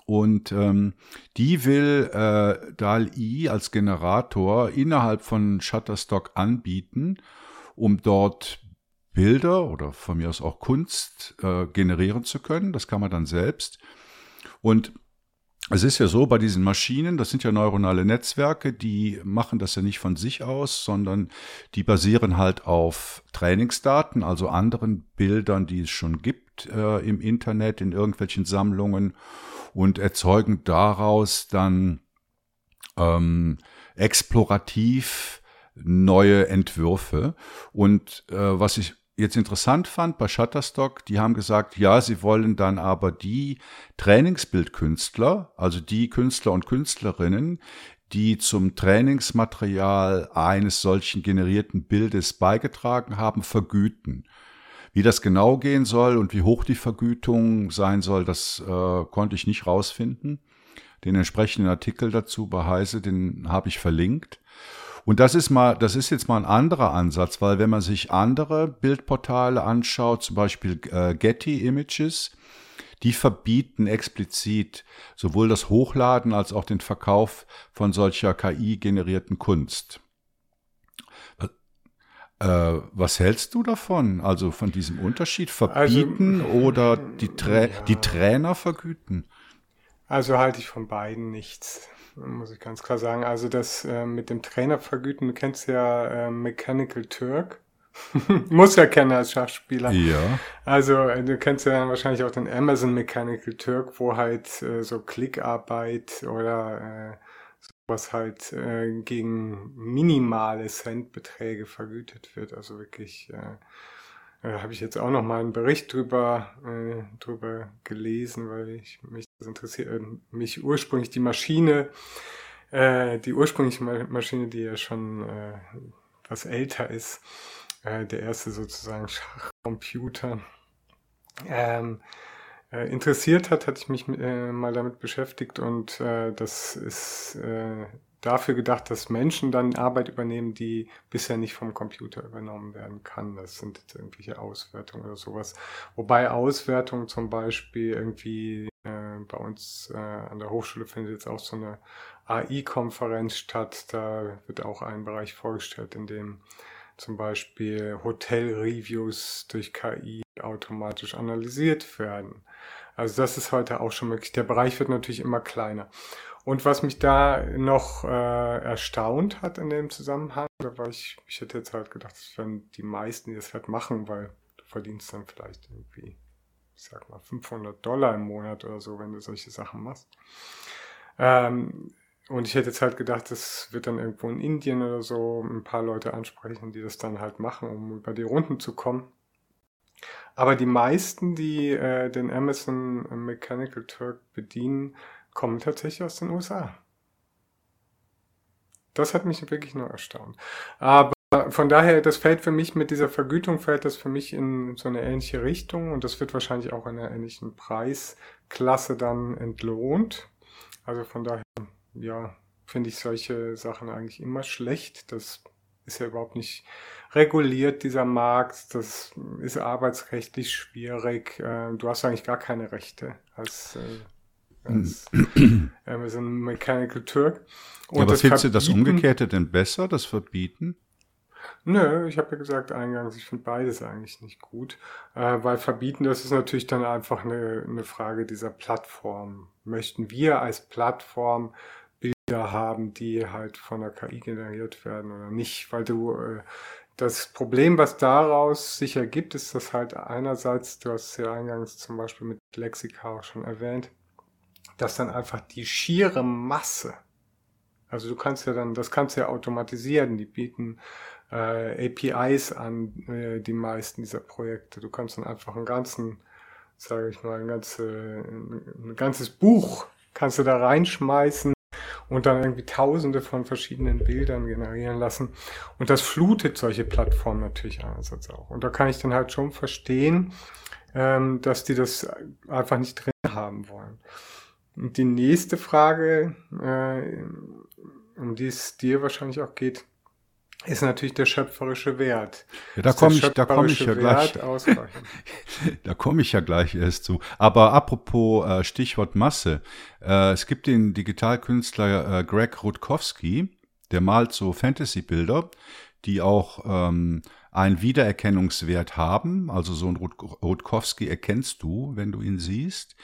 Und ähm, die will äh, DAL-I als Generator innerhalb von Shutterstock anbieten, um dort Bilder oder von mir aus auch Kunst äh, generieren zu können. Das kann man dann selbst. Und es ist ja so, bei diesen Maschinen, das sind ja neuronale Netzwerke, die machen das ja nicht von sich aus, sondern die basieren halt auf Trainingsdaten, also anderen Bildern, die es schon gibt äh, im Internet, in irgendwelchen Sammlungen und erzeugen daraus dann ähm, explorativ neue Entwürfe. Und äh, was ich jetzt interessant fand bei Shutterstock, die haben gesagt, ja, sie wollen dann aber die Trainingsbildkünstler, also die Künstler und Künstlerinnen, die zum Trainingsmaterial eines solchen generierten Bildes beigetragen haben, vergüten. Wie das genau gehen soll und wie hoch die Vergütung sein soll, das äh, konnte ich nicht rausfinden. Den entsprechenden Artikel dazu bei Heise, den habe ich verlinkt. Und das ist mal, das ist jetzt mal ein anderer Ansatz, weil wenn man sich andere Bildportale anschaut, zum Beispiel äh, Getty Images, die verbieten explizit sowohl das Hochladen als auch den Verkauf von solcher KI-generierten Kunst. Äh, was hältst du davon? Also von diesem Unterschied verbieten also, oder die, Tra ja. die Trainer vergüten? Also halte ich von beiden nichts, muss ich ganz klar sagen. Also das äh, mit dem Trainer vergüten, du kennst ja äh, Mechanical Turk. Muss ja kennen als Schachspieler. Ja. Also äh, du kennst ja wahrscheinlich auch den Amazon Mechanical Turk, wo halt äh, so Klickarbeit oder äh, was halt äh, gegen minimale Centbeträge vergütet wird. Also wirklich, äh, äh, habe ich jetzt auch noch mal einen Bericht drüber, äh, drüber gelesen, weil ich mich das interessiert, äh, mich ursprünglich die Maschine, äh, die ursprüngliche Maschine, die ja schon äh, was älter ist, äh, der erste sozusagen Schachcomputer, ähm, äh, interessiert hat, hatte ich mich äh, mal damit beschäftigt und äh, das ist äh, dafür gedacht, dass Menschen dann Arbeit übernehmen, die bisher nicht vom Computer übernommen werden kann. Das sind jetzt irgendwelche Auswertungen oder sowas. Wobei Auswertungen zum Beispiel irgendwie äh, bei uns äh, an der Hochschule findet jetzt auch so eine AI-Konferenz statt. Da wird auch ein Bereich vorgestellt, in dem zum Beispiel Hotel-Reviews durch KI automatisch analysiert werden. Also das ist heute auch schon möglich. Der Bereich wird natürlich immer kleiner. Und was mich da noch äh, erstaunt hat in dem Zusammenhang, da war ich, ich hätte jetzt halt gedacht, das wären die meisten, die das halt machen, weil du verdienst dann vielleicht irgendwie, ich sag mal, 500 Dollar im Monat oder so, wenn du solche Sachen machst. Ähm, und ich hätte jetzt halt gedacht, das wird dann irgendwo in Indien oder so ein paar Leute ansprechen, die das dann halt machen, um über die Runden zu kommen. Aber die meisten, die äh, den Amazon Mechanical Turk bedienen, kommen tatsächlich aus den USA. Das hat mich wirklich nur erstaunt. Aber von daher, das fällt für mich mit dieser Vergütung, fällt das für mich in so eine ähnliche Richtung und das wird wahrscheinlich auch in einer ähnlichen Preisklasse dann entlohnt. Also von daher, ja, finde ich solche Sachen eigentlich immer schlecht. Das ist ja überhaupt nicht reguliert, dieser Markt. Das ist arbeitsrechtlich schwierig. Äh, du hast eigentlich gar keine Rechte als, äh, als Amazon Mechanical Turk. Und was findest du das Umgekehrte denn besser, das Verbieten? Nö, ich habe ja gesagt eingangs, ich finde beides eigentlich nicht gut, äh, weil verbieten, das ist natürlich dann einfach eine, eine Frage dieser Plattform. Möchten wir als Plattform haben, die halt von der KI generiert werden oder nicht, weil du äh, das Problem, was daraus sich ergibt, ist, dass halt einerseits, du hast es ja eingangs zum Beispiel mit Lexika auch schon erwähnt, dass dann einfach die schiere Masse, also du kannst ja dann, das kannst du ja automatisieren, die bieten äh, APIs an, äh, die meisten dieser Projekte. Du kannst dann einfach einen ganzen, sage ich mal, ein, ganze, ein ganzes Buch kannst du da reinschmeißen und dann irgendwie tausende von verschiedenen Bildern generieren lassen. Und das flutet solche Plattformen natürlich einerseits auch. Und da kann ich dann halt schon verstehen, ähm, dass die das einfach nicht drin haben wollen. Und die nächste Frage, äh, um die es dir wahrscheinlich auch geht, ist natürlich der schöpferische Wert. Ja, da komme ich, da komme ich ja gleich. da komme ich ja gleich erst zu. Aber apropos äh, Stichwort Masse. Äh, es gibt den Digitalkünstler äh, Greg Rutkowski, der malt so Fantasy-Bilder, die auch ähm, einen Wiedererkennungswert haben. Also so ein Rutkowski erkennst du, wenn du ihn siehst.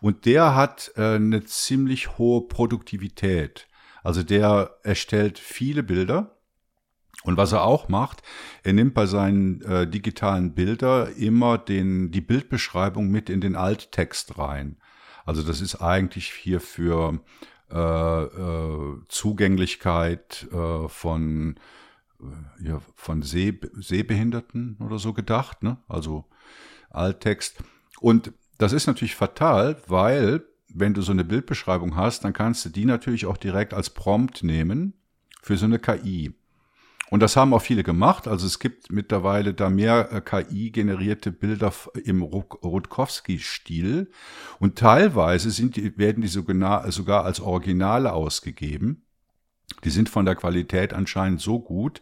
Und der hat äh, eine ziemlich hohe Produktivität. Also der erstellt viele Bilder und was er auch macht, er nimmt bei seinen äh, digitalen Bilder immer den, die Bildbeschreibung mit in den Alttext rein. Also das ist eigentlich hier für äh, äh, Zugänglichkeit äh, von, äh, ja, von Seh, Sehbehinderten oder so gedacht, ne? also Alttext. Und das ist natürlich fatal, weil wenn du so eine Bildbeschreibung hast, dann kannst du die natürlich auch direkt als Prompt nehmen für so eine KI. Und das haben auch viele gemacht. Also es gibt mittlerweile da mehr äh, KI-generierte Bilder im Rutkowski-Stil. Und teilweise sind die, werden die sogar, als Originale ausgegeben. Die sind von der Qualität anscheinend so gut,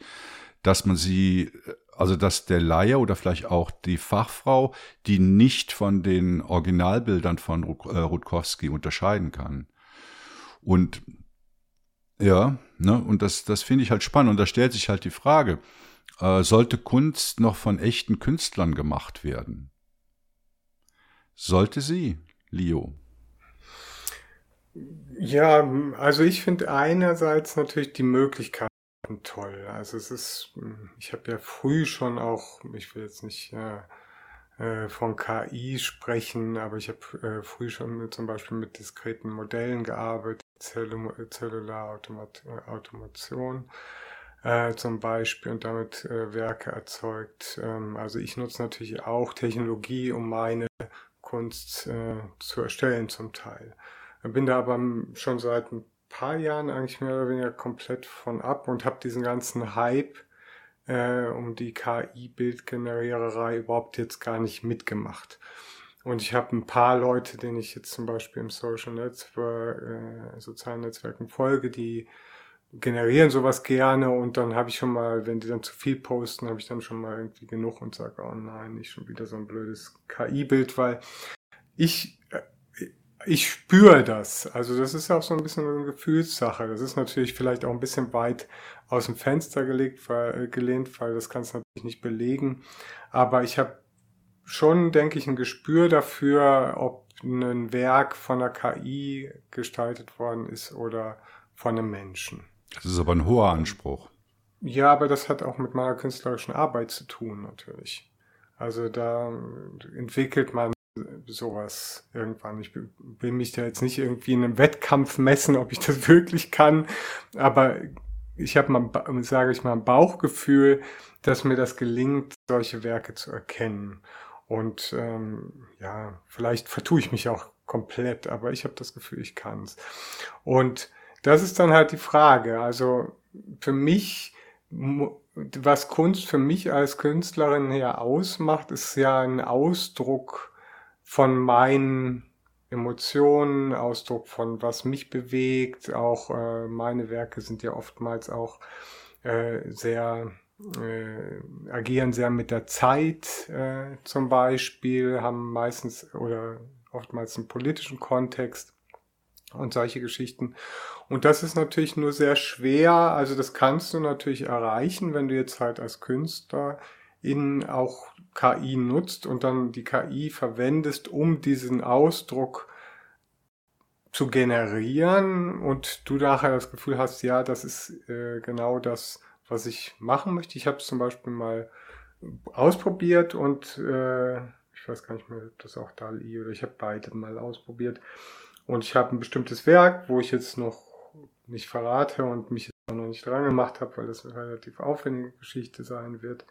dass man sie, also dass der Laie oder vielleicht auch die Fachfrau, die nicht von den Originalbildern von äh, Rutkowski unterscheiden kann. Und ja, ne, und das, das finde ich halt spannend. Und da stellt sich halt die Frage, äh, sollte Kunst noch von echten Künstlern gemacht werden? Sollte sie, Leo? Ja, also ich finde einerseits natürlich die Möglichkeiten toll. Also es ist, ich habe ja früh schon auch, ich will jetzt nicht äh, äh von KI sprechen, aber ich habe äh, früh schon mit, zum Beispiel mit diskreten Modellen gearbeitet, Zellular Automation äh, zum Beispiel und damit äh, Werke erzeugt. Ähm, also ich nutze natürlich auch Technologie, um meine Kunst äh, zu erstellen zum Teil. Bin da aber schon seit ein paar Jahren eigentlich mehr oder weniger komplett von ab und habe diesen ganzen Hype äh, um die KI-Bildgeneriererei überhaupt jetzt gar nicht mitgemacht. Und ich habe ein paar Leute, denen ich jetzt zum Beispiel im Social Network, äh, sozialen Netzwerken folge, die generieren sowas gerne und dann habe ich schon mal, wenn die dann zu viel posten, habe ich dann schon mal irgendwie genug und sage, oh nein, nicht schon wieder so ein blödes KI-Bild, weil ich äh, ich spüre das. Also das ist auch so ein bisschen eine Gefühlssache. Das ist natürlich vielleicht auch ein bisschen weit aus dem Fenster gelegt, weil, äh, gelehnt, weil das kannst du natürlich nicht belegen. Aber ich habe schon, denke ich, ein Gespür dafür, ob ein Werk von der KI gestaltet worden ist oder von einem Menschen. Das ist aber ein hoher Anspruch. Ja, aber das hat auch mit meiner künstlerischen Arbeit zu tun, natürlich. Also da entwickelt man sowas irgendwann. Ich will mich da jetzt nicht irgendwie in einem Wettkampf messen, ob ich das wirklich kann, aber ich habe mal, sage ich mal, ein Bauchgefühl, dass mir das gelingt, solche Werke zu erkennen. Und ähm, ja, vielleicht vertue ich mich auch komplett, aber ich habe das Gefühl, ich kann es. Und das ist dann halt die Frage. Also für mich, was Kunst für mich als Künstlerin ja ausmacht, ist ja ein Ausdruck von meinen Emotionen, Ausdruck von was mich bewegt. Auch äh, meine Werke sind ja oftmals auch äh, sehr äh, agieren sehr mit der Zeit äh, zum Beispiel, haben meistens oder oftmals einen politischen Kontext und solche Geschichten. Und das ist natürlich nur sehr schwer. Also das kannst du natürlich erreichen, wenn du jetzt halt als Künstler in auch KI nutzt und dann die KI verwendest, um diesen Ausdruck zu generieren und du nachher das Gefühl hast, ja, das ist äh, genau das, was ich machen möchte. Ich habe es zum Beispiel mal ausprobiert und äh, ich weiß gar nicht mehr, ob das auch DALI oder ich habe beide mal ausprobiert. Und ich habe ein bestimmtes Werk, wo ich jetzt noch nicht verrate und mich jetzt noch nicht dran gemacht habe, weil das eine relativ aufwendige Geschichte sein wird.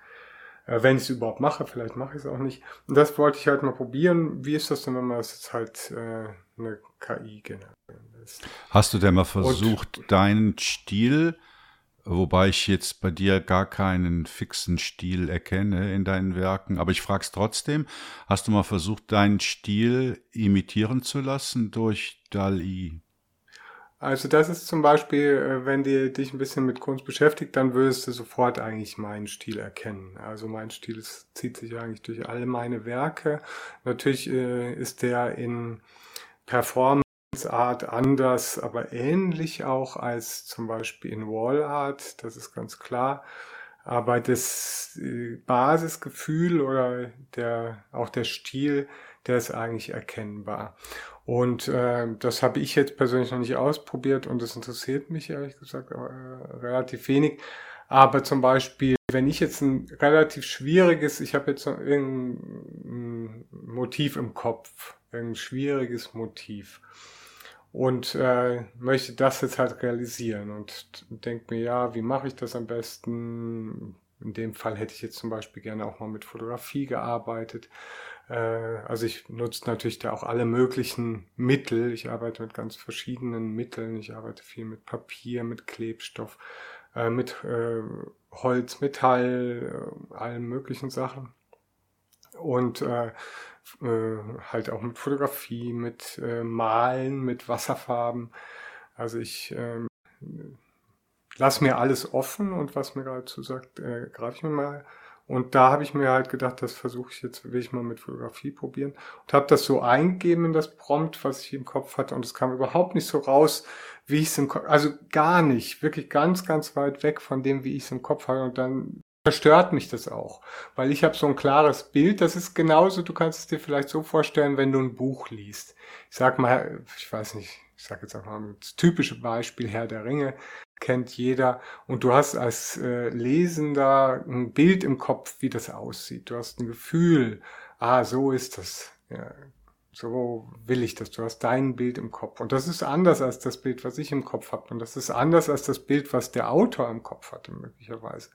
Äh, wenn ich es überhaupt mache, vielleicht mache ich es auch nicht. Und das wollte ich halt mal probieren. Wie ist das denn, wenn man das jetzt halt äh, eine KI generieren lässt? Hast du denn mal versucht, und, deinen Stil Wobei ich jetzt bei dir gar keinen fixen Stil erkenne in deinen Werken. Aber ich frage es trotzdem, hast du mal versucht, deinen Stil imitieren zu lassen durch DALI? Also das ist zum Beispiel, äh, wenn du dich ein bisschen mit Kunst beschäftigt, dann würdest du sofort eigentlich meinen Stil erkennen. Also mein Stil zieht sich eigentlich durch alle meine Werke. Natürlich äh, ist der in Performance Art anders, aber ähnlich auch als zum Beispiel in Wall Art, das ist ganz klar. Aber das äh, Basisgefühl oder der, auch der Stil, der ist eigentlich erkennbar. Und äh, das habe ich jetzt persönlich noch nicht ausprobiert und das interessiert mich ehrlich gesagt äh, relativ wenig. Aber zum Beispiel, wenn ich jetzt ein relativ schwieriges, ich habe jetzt ein Motiv im Kopf, ein schwieriges Motiv und äh, möchte das jetzt halt realisieren und denke mir, ja, wie mache ich das am besten? In dem Fall hätte ich jetzt zum Beispiel gerne auch mal mit Fotografie gearbeitet. Äh, also ich nutze natürlich da auch alle möglichen Mittel. Ich arbeite mit ganz verschiedenen Mitteln. Ich arbeite viel mit Papier, mit Klebstoff, äh, mit äh, Holz, Metall, äh, allen möglichen Sachen. Und äh, äh, halt auch mit Fotografie, mit äh, Malen, mit Wasserfarben. Also ich äh, lasse mir alles offen und was mir so sagt, äh, greife ich mir mal. Und da habe ich mir halt gedacht, das versuche ich jetzt, will ich mal mit Fotografie probieren. Und habe das so eingegeben in das Prompt, was ich im Kopf hatte. Und es kam überhaupt nicht so raus, wie ich es im Kopf, also gar nicht, wirklich ganz, ganz weit weg von dem, wie ich es im Kopf hatte. Und dann verstört mich das auch, weil ich habe so ein klares Bild. Das ist genauso, du kannst es dir vielleicht so vorstellen, wenn du ein Buch liest. Ich sag mal, ich weiß nicht, ich sage jetzt einfach mal das typische Beispiel Herr der Ringe kennt jeder und du hast als äh, Lesender ein Bild im Kopf, wie das aussieht. Du hast ein Gefühl, ah, so ist das. Ja, so will ich das. Du hast dein Bild im Kopf. Und das ist anders als das Bild, was ich im Kopf habe. Und das ist anders als das Bild, was der Autor im Kopf hatte, möglicherweise.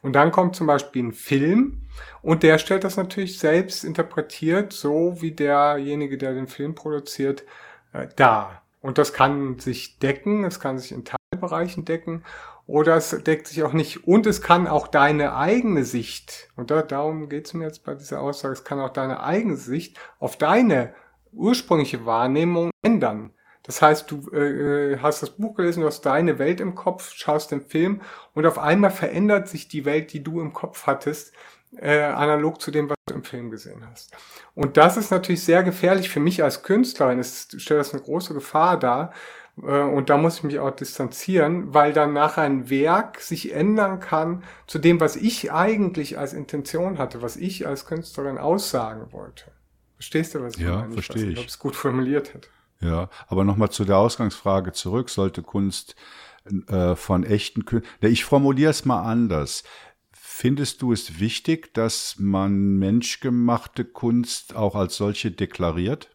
Und dann kommt zum Beispiel ein Film und der stellt das natürlich selbst interpretiert, so wie derjenige, der den Film produziert, äh, dar. Und das kann sich decken, es kann sich in Teilbereichen decken oder es deckt sich auch nicht. Und es kann auch deine eigene Sicht, und da, darum geht es mir jetzt bei dieser Aussage, es kann auch deine eigene Sicht auf deine ursprüngliche Wahrnehmung ändern. Das heißt, du äh, hast das Buch gelesen, du hast deine Welt im Kopf, schaust den Film und auf einmal verändert sich die Welt, die du im Kopf hattest, äh, analog zu dem, was du im Film gesehen hast. Und das ist natürlich sehr gefährlich für mich als Künstlerin. Es stellt das eine große Gefahr dar, äh, und da muss ich mich auch distanzieren, weil dann nachher ein Werk sich ändern kann zu dem, was ich eigentlich als Intention hatte, was ich als Künstlerin aussagen wollte. Verstehst du, was ich ja, meine? verstehe ich. Ob es gut formuliert hätte. Ja, aber nochmal zu der Ausgangsfrage zurück. Sollte Kunst äh, von echten Künstlern... Ich formuliere es mal anders. Findest du es wichtig, dass man menschgemachte Kunst auch als solche deklariert?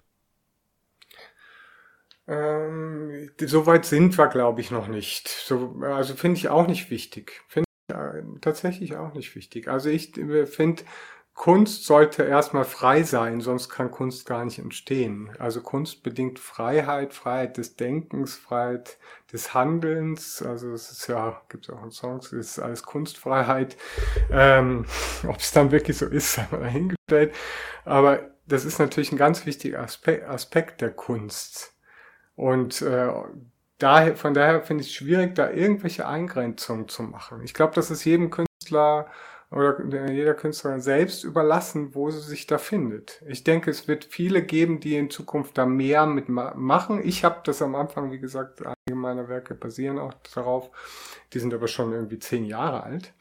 Ähm, Soweit sind wir, glaube ich, noch nicht. So, also finde ich auch nicht wichtig. Finde ich äh, tatsächlich auch nicht wichtig. Also ich äh, finde, Kunst sollte erstmal frei sein, sonst kann Kunst gar nicht entstehen. Also Kunst bedingt Freiheit, Freiheit des Denkens, Freiheit des Handelns. Also es ist ja, gibt es auch in Songs, es ist alles Kunstfreiheit. Ähm, Ob es dann wirklich so ist, sei mal dahingestellt. Aber das ist natürlich ein ganz wichtiger Aspekt, Aspekt der Kunst. Und äh, daher, von daher finde ich es schwierig, da irgendwelche Eingrenzungen zu machen. Ich glaube, das ist jedem Künstler oder jeder Künstlerin selbst überlassen, wo sie sich da findet. Ich denke, es wird viele geben, die in Zukunft da mehr mitmachen. Ich habe das am Anfang, wie gesagt, einige meiner Werke basieren auch darauf. Die sind aber schon irgendwie zehn Jahre alt.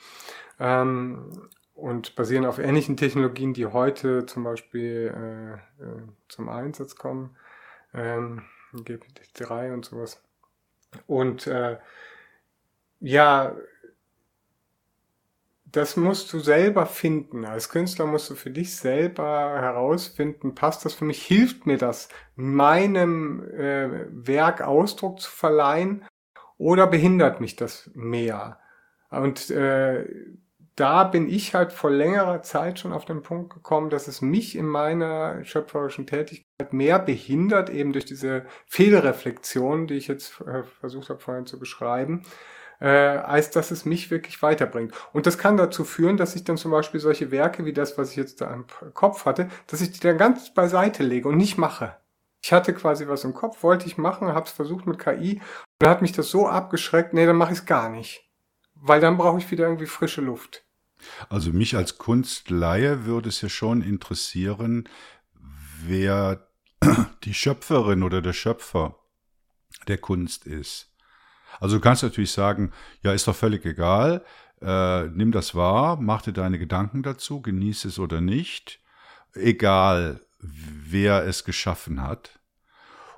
Ähm, und basieren auf ähnlichen Technologien, die heute zum Beispiel äh, äh, zum Einsatz kommen. Ähm, GPT-3 und sowas. Und äh, ja, das musst du selber finden. Als Künstler musst du für dich selber herausfinden, passt das für mich, hilft mir das, meinem äh, Werk Ausdruck zu verleihen oder behindert mich das mehr? Und äh, da bin ich halt vor längerer Zeit schon auf den Punkt gekommen, dass es mich in meiner schöpferischen Tätigkeit mehr behindert, eben durch diese Fehlreflexion, die ich jetzt äh, versucht habe vorhin zu beschreiben, äh, als dass es mich wirklich weiterbringt. Und das kann dazu führen, dass ich dann zum Beispiel solche Werke wie das, was ich jetzt da im Kopf hatte, dass ich die dann ganz beiseite lege und nicht mache. Ich hatte quasi was im Kopf, wollte ich machen, habe es versucht mit KI und dann hat mich das so abgeschreckt, nee, dann mache ich es gar nicht. Weil dann brauche ich wieder irgendwie frische Luft. Also mich als Kunstleihe würde es ja schon interessieren, wer die Schöpferin oder der Schöpfer der Kunst ist. Also du kannst natürlich sagen, ja, ist doch völlig egal, äh, nimm das wahr, mach dir deine Gedanken dazu, genieße es oder nicht, egal wer es geschaffen hat.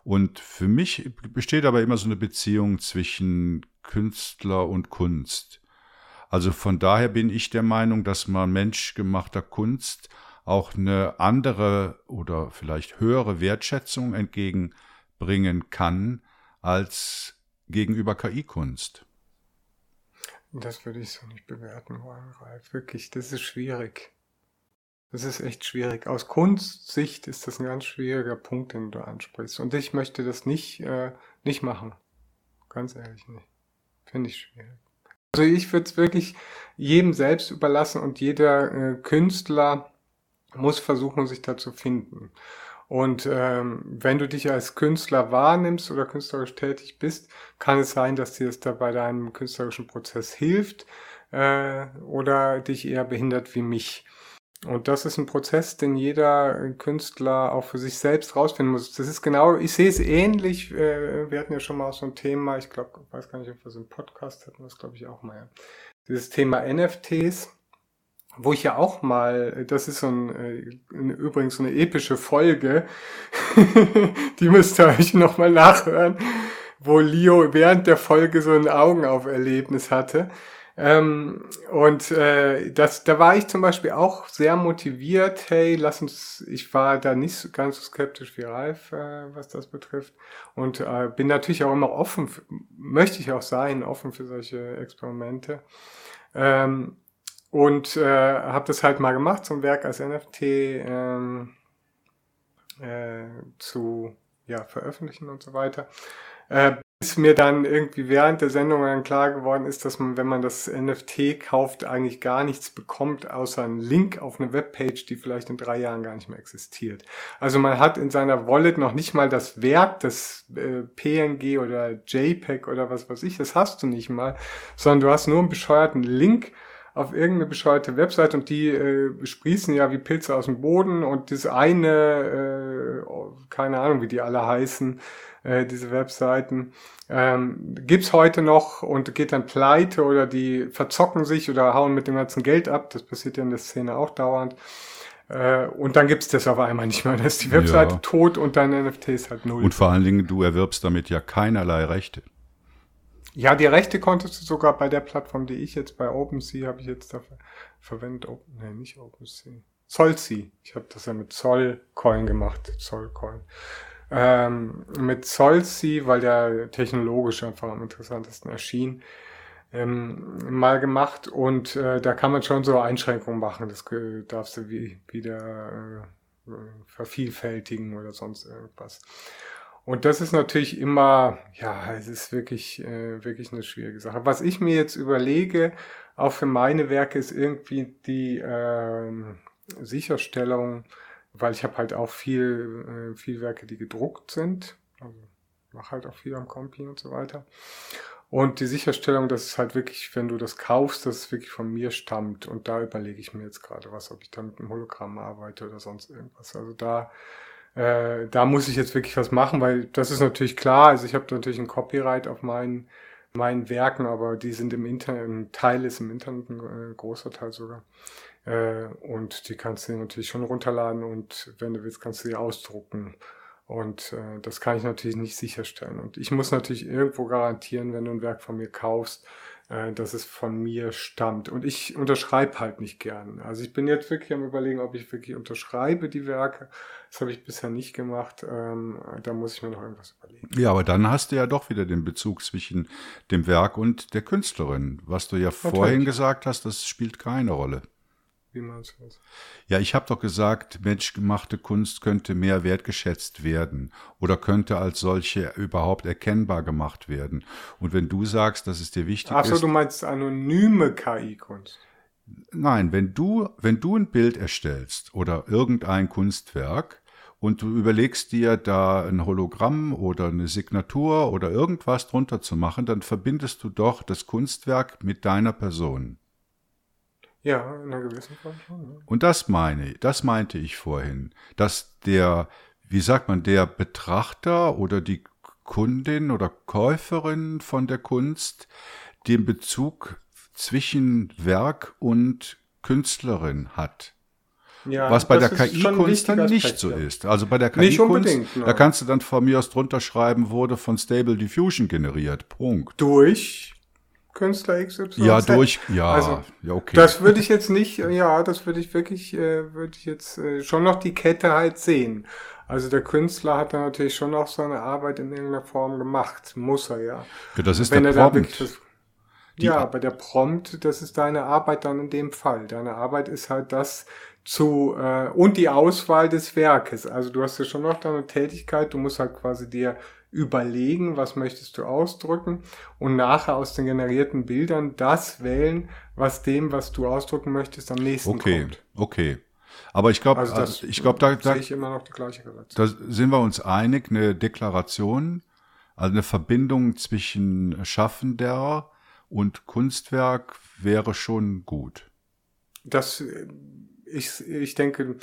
Und für mich besteht aber immer so eine Beziehung zwischen Künstler und Kunst. Also von daher bin ich der Meinung, dass man menschgemachter Kunst auch eine andere oder vielleicht höhere Wertschätzung entgegenbringen kann als gegenüber KI-Kunst. Das würde ich so nicht bewerten wollen, Ralf. Wirklich, das ist schwierig. Das ist echt schwierig. Aus Kunstsicht ist das ein ganz schwieriger Punkt, den du ansprichst. Und ich möchte das nicht, äh, nicht machen. Ganz ehrlich nicht. Finde ich schwierig. Also ich würde es wirklich jedem selbst überlassen und jeder äh, Künstler muss versuchen, sich da zu finden. Und ähm, wenn du dich als Künstler wahrnimmst oder künstlerisch tätig bist, kann es sein, dass dir das da bei deinem künstlerischen Prozess hilft äh, oder dich eher behindert wie mich. Und das ist ein Prozess, den jeder Künstler auch für sich selbst rausfinden muss. Das ist genau, ich sehe es ähnlich, äh, wir hatten ja schon mal so ein Thema, ich glaube, weiß gar nicht, ob wir so einen Podcast hatten, das glaube ich auch mal. Ja. Dieses Thema NFTs, wo ich ja auch mal, das ist so ein, äh, übrigens so eine epische Folge, die müsst ihr euch nochmal nachhören, wo Leo während der Folge so ein Augenauferlebnis hatte. Ähm, und äh, das, da war ich zum Beispiel auch sehr motiviert. Hey, lass uns, ich war da nicht ganz so skeptisch wie Ralf, äh, was das betrifft. Und äh, bin natürlich auch immer offen, möchte ich auch sein, offen für solche Experimente. Ähm, und äh, habe das halt mal gemacht zum Werk als NFT ähm, äh, zu ja, veröffentlichen und so weiter. Äh, bis mir dann irgendwie während der Sendung dann klar geworden ist, dass man, wenn man das NFT kauft, eigentlich gar nichts bekommt, außer einen Link auf eine Webpage, die vielleicht in drei Jahren gar nicht mehr existiert. Also man hat in seiner Wallet noch nicht mal das Werk, das äh, PNG oder JPEG oder was weiß ich, das hast du nicht mal, sondern du hast nur einen bescheuerten Link auf irgendeine bescheuerte Website und die äh, sprießen ja wie Pilze aus dem Boden und das eine, äh, keine Ahnung, wie die alle heißen, äh, diese Webseiten, ähm, gibt's heute noch und geht dann pleite oder die verzocken sich oder hauen mit dem ganzen Geld ab. Das passiert ja in der Szene auch dauernd. Äh, und dann gibt's das auf einmal nicht mehr. Da ist die Webseite ja. tot und dein NFT ist halt null. Und vor allen Dingen, du erwirbst damit ja keinerlei Rechte. Ja, die Rechte konntest du sogar bei der Plattform, die ich jetzt bei OpenSea habe ich jetzt dafür verwendet. Open, nee, nicht OpenSea. Zollsea. Ich habe das ja mit Zollcoin gemacht. Zollcoin ähm, mit Solsi, weil der technologisch einfach am interessantesten erschien, ähm, mal gemacht und äh, da kann man schon so Einschränkungen machen. Das äh, darfst du wie, wieder äh, vervielfältigen oder sonst irgendwas. Und das ist natürlich immer, ja, es ist wirklich, äh, wirklich eine schwierige Sache. Was ich mir jetzt überlege, auch für meine Werke, ist irgendwie die äh, Sicherstellung, weil ich habe halt auch viel, äh, viel Werke, die gedruckt sind. Also mache halt auch viel am Kompi und so weiter. Und die Sicherstellung, dass es halt wirklich, wenn du das kaufst, dass es wirklich von mir stammt. Und da überlege ich mir jetzt gerade was, ob ich da mit einem Hologramm arbeite oder sonst irgendwas. Also da, äh, da muss ich jetzt wirklich was machen, weil das ist natürlich klar. Also ich habe natürlich ein Copyright auf meinen, meinen Werken, aber die sind im Internet, ein Teil ist im Internet, ein äh, großer Teil sogar. Äh, und die kannst du natürlich schon runterladen und wenn du willst, kannst du die ausdrucken. Und äh, das kann ich natürlich nicht sicherstellen. Und ich muss natürlich irgendwo garantieren, wenn du ein Werk von mir kaufst, äh, dass es von mir stammt. Und ich unterschreibe halt nicht gern. Also ich bin jetzt wirklich am überlegen, ob ich wirklich unterschreibe die Werke. Das habe ich bisher nicht gemacht. Ähm, da muss ich mir noch irgendwas überlegen. Ja, aber dann hast du ja doch wieder den Bezug zwischen dem Werk und der Künstlerin. Was du ja Natürlich. vorhin gesagt hast, das spielt keine Rolle. Wie meinst du das? Ja, ich habe doch gesagt, menschgemachte Kunst könnte mehr wertgeschätzt werden oder könnte als solche überhaupt erkennbar gemacht werden. Und wenn du sagst, dass es dir wichtig Ach so, ist. du meinst anonyme KI-Kunst? Nein, wenn du, wenn du ein Bild erstellst oder irgendein Kunstwerk und du überlegst dir da ein Hologramm oder eine Signatur oder irgendwas drunter zu machen, dann verbindest du doch das Kunstwerk mit deiner Person. Ja, in einer gewissen Form schon. Ja. Und das meine, das meinte ich vorhin, dass der, wie sagt man, der Betrachter oder die Kundin oder Käuferin von der Kunst den Bezug zwischen Werk und Künstlerin hat. Ja, was bei der KI-Kunst dann nicht Aspekt, so ist. Also bei der KI-Kunst, da kannst du dann von mir aus drunter schreiben, wurde von Stable Diffusion generiert. Punkt. Durch Künstler XY. Ja, durch, ja, also, ja, okay. Das würde ich jetzt nicht, ja, das würde ich wirklich, äh, würde ich jetzt äh, schon noch die Kette halt sehen. Also der Künstler hat da natürlich schon noch seine Arbeit in irgendeiner Form gemacht, muss er ja. Ja, das ist Wenn der Prompt. Das, ja, aber der Prompt, das ist deine Arbeit dann in dem Fall. Deine Arbeit ist halt das zu äh, und die Auswahl des Werkes. Also du hast ja schon noch deine Tätigkeit, du musst halt quasi dir überlegen, was möchtest du ausdrücken und nachher aus den generierten Bildern das wählen, was dem, was du ausdrücken möchtest, am nächsten okay, kommt. Okay, okay. Aber ich glaube, also das, ich glaube, da, da, ich immer noch die gleiche da sind wir uns einig, eine Deklaration, also eine Verbindung zwischen Schaffender und Kunstwerk wäre schon gut. Das, ich, ich denke,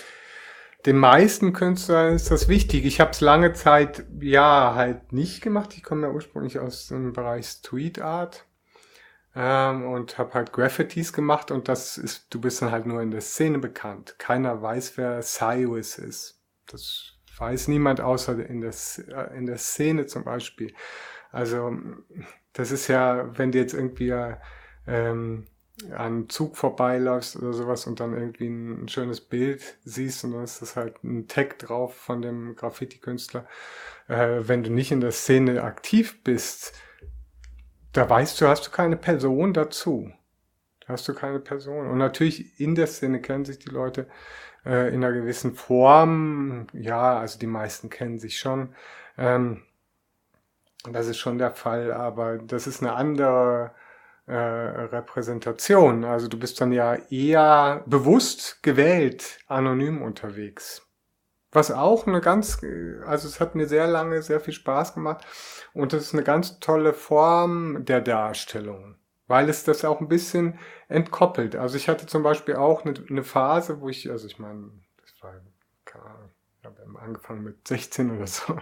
den meisten Künstlern ist das wichtig. Ich habe es lange Zeit ja halt nicht gemacht. Ich komme ja ursprünglich aus dem Bereich Street Art. ähm, und habe halt Graffitis gemacht und das ist, du bist dann halt nur in der Szene bekannt. Keiner weiß, wer Cyrus ist. Das weiß niemand außer in der, äh, in der Szene zum Beispiel. Also das ist ja, wenn du jetzt irgendwie ähm, an Zug vorbeiläufst oder sowas und dann irgendwie ein, schönes Bild siehst und dann ist das halt ein Tag drauf von dem Graffiti-Künstler. Äh, wenn du nicht in der Szene aktiv bist, da weißt du, hast du keine Person dazu. Da hast du keine Person. Und natürlich in der Szene kennen sich die Leute äh, in einer gewissen Form. Ja, also die meisten kennen sich schon. Ähm, das ist schon der Fall, aber das ist eine andere äh, Repräsentation. Also du bist dann ja eher bewusst gewählt anonym unterwegs. Was auch eine ganz, also es hat mir sehr lange sehr viel Spaß gemacht und das ist eine ganz tolle Form der Darstellung, weil es das auch ein bisschen entkoppelt. Also ich hatte zum Beispiel auch eine, eine Phase, wo ich, also ich meine, das war, keine Ahnung, ich habe angefangen mit 16 oder so.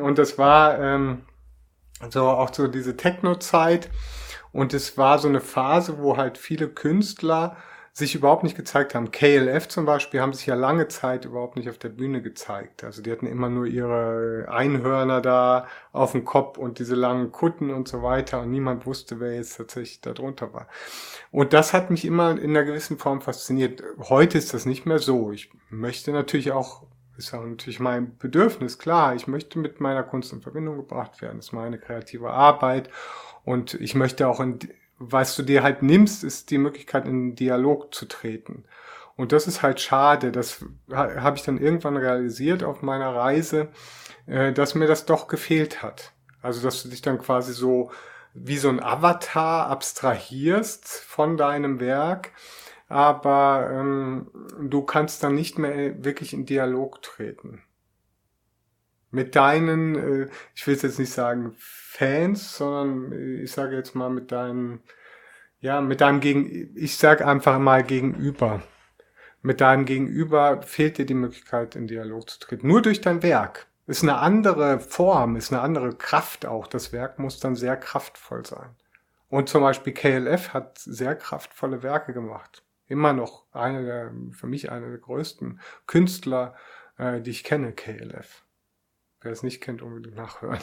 Und das war ähm, so auch so diese Techno-Zeit. Und es war so eine Phase, wo halt viele Künstler sich überhaupt nicht gezeigt haben. KLF zum Beispiel haben sich ja lange Zeit überhaupt nicht auf der Bühne gezeigt. Also die hatten immer nur ihre Einhörner da auf dem Kopf und diese langen Kutten und so weiter und niemand wusste, wer jetzt tatsächlich da drunter war. Und das hat mich immer in einer gewissen Form fasziniert. Heute ist das nicht mehr so. Ich möchte natürlich auch ist ja natürlich mein Bedürfnis, klar. Ich möchte mit meiner Kunst in Verbindung gebracht werden. Das ist meine kreative Arbeit. Und ich möchte auch in, was du dir halt nimmst, ist die Möglichkeit, in Dialog zu treten. Und das ist halt schade. Das habe ich dann irgendwann realisiert auf meiner Reise, äh, dass mir das doch gefehlt hat. Also, dass du dich dann quasi so wie so ein Avatar abstrahierst von deinem Werk, aber ähm, du kannst dann nicht mehr wirklich in Dialog treten. Mit deinen, äh, ich will jetzt nicht sagen Fans, sondern äh, ich sage jetzt mal mit deinen ja, mit deinem Gegen, ich sag einfach mal Gegenüber. Mit deinem Gegenüber fehlt dir die Möglichkeit, in Dialog zu treten. Nur durch dein Werk. Ist eine andere Form, ist eine andere Kraft auch. Das Werk muss dann sehr kraftvoll sein. Und zum Beispiel KLF hat sehr kraftvolle Werke gemacht. Immer noch einer der, für mich einer der größten Künstler, äh, die ich kenne, KLF. Wer es nicht kennt, unbedingt nachhören.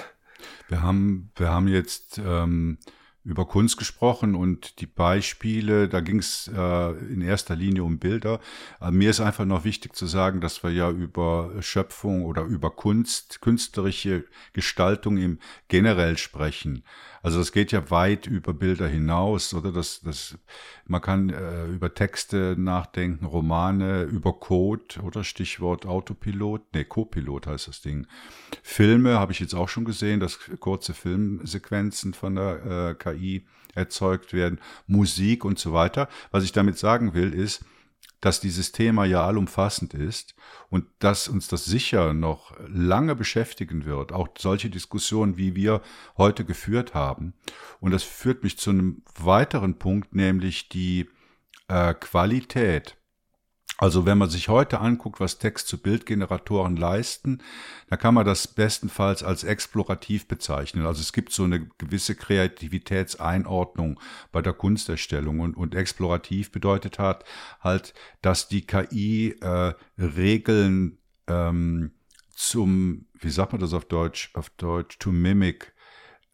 Wir haben, wir haben jetzt ähm, über Kunst gesprochen und die Beispiele, da ging es äh, in erster Linie um Bilder. Aber mir ist einfach noch wichtig zu sagen, dass wir ja über Schöpfung oder über Kunst, künstlerische Gestaltung im generell sprechen. Also das geht ja weit über Bilder hinaus, oder? Das, das, man kann äh, über Texte nachdenken, Romane, über Code oder Stichwort Autopilot, nee, Copilot heißt das Ding. Filme habe ich jetzt auch schon gesehen, dass kurze Filmsequenzen von der äh, KI erzeugt werden, Musik und so weiter. Was ich damit sagen will, ist, dass dieses Thema ja allumfassend ist und dass uns das sicher noch lange beschäftigen wird, auch solche Diskussionen, wie wir heute geführt haben. Und das führt mich zu einem weiteren Punkt, nämlich die äh, Qualität also wenn man sich heute anguckt, was Text-zu-Bild-Generatoren leisten, dann kann man das bestenfalls als explorativ bezeichnen. Also es gibt so eine gewisse Kreativitätseinordnung bei der Kunsterstellung und, und explorativ bedeutet hat halt, dass die KI äh, Regeln ähm, zum, wie sagt man das auf Deutsch, auf Deutsch, to mimic,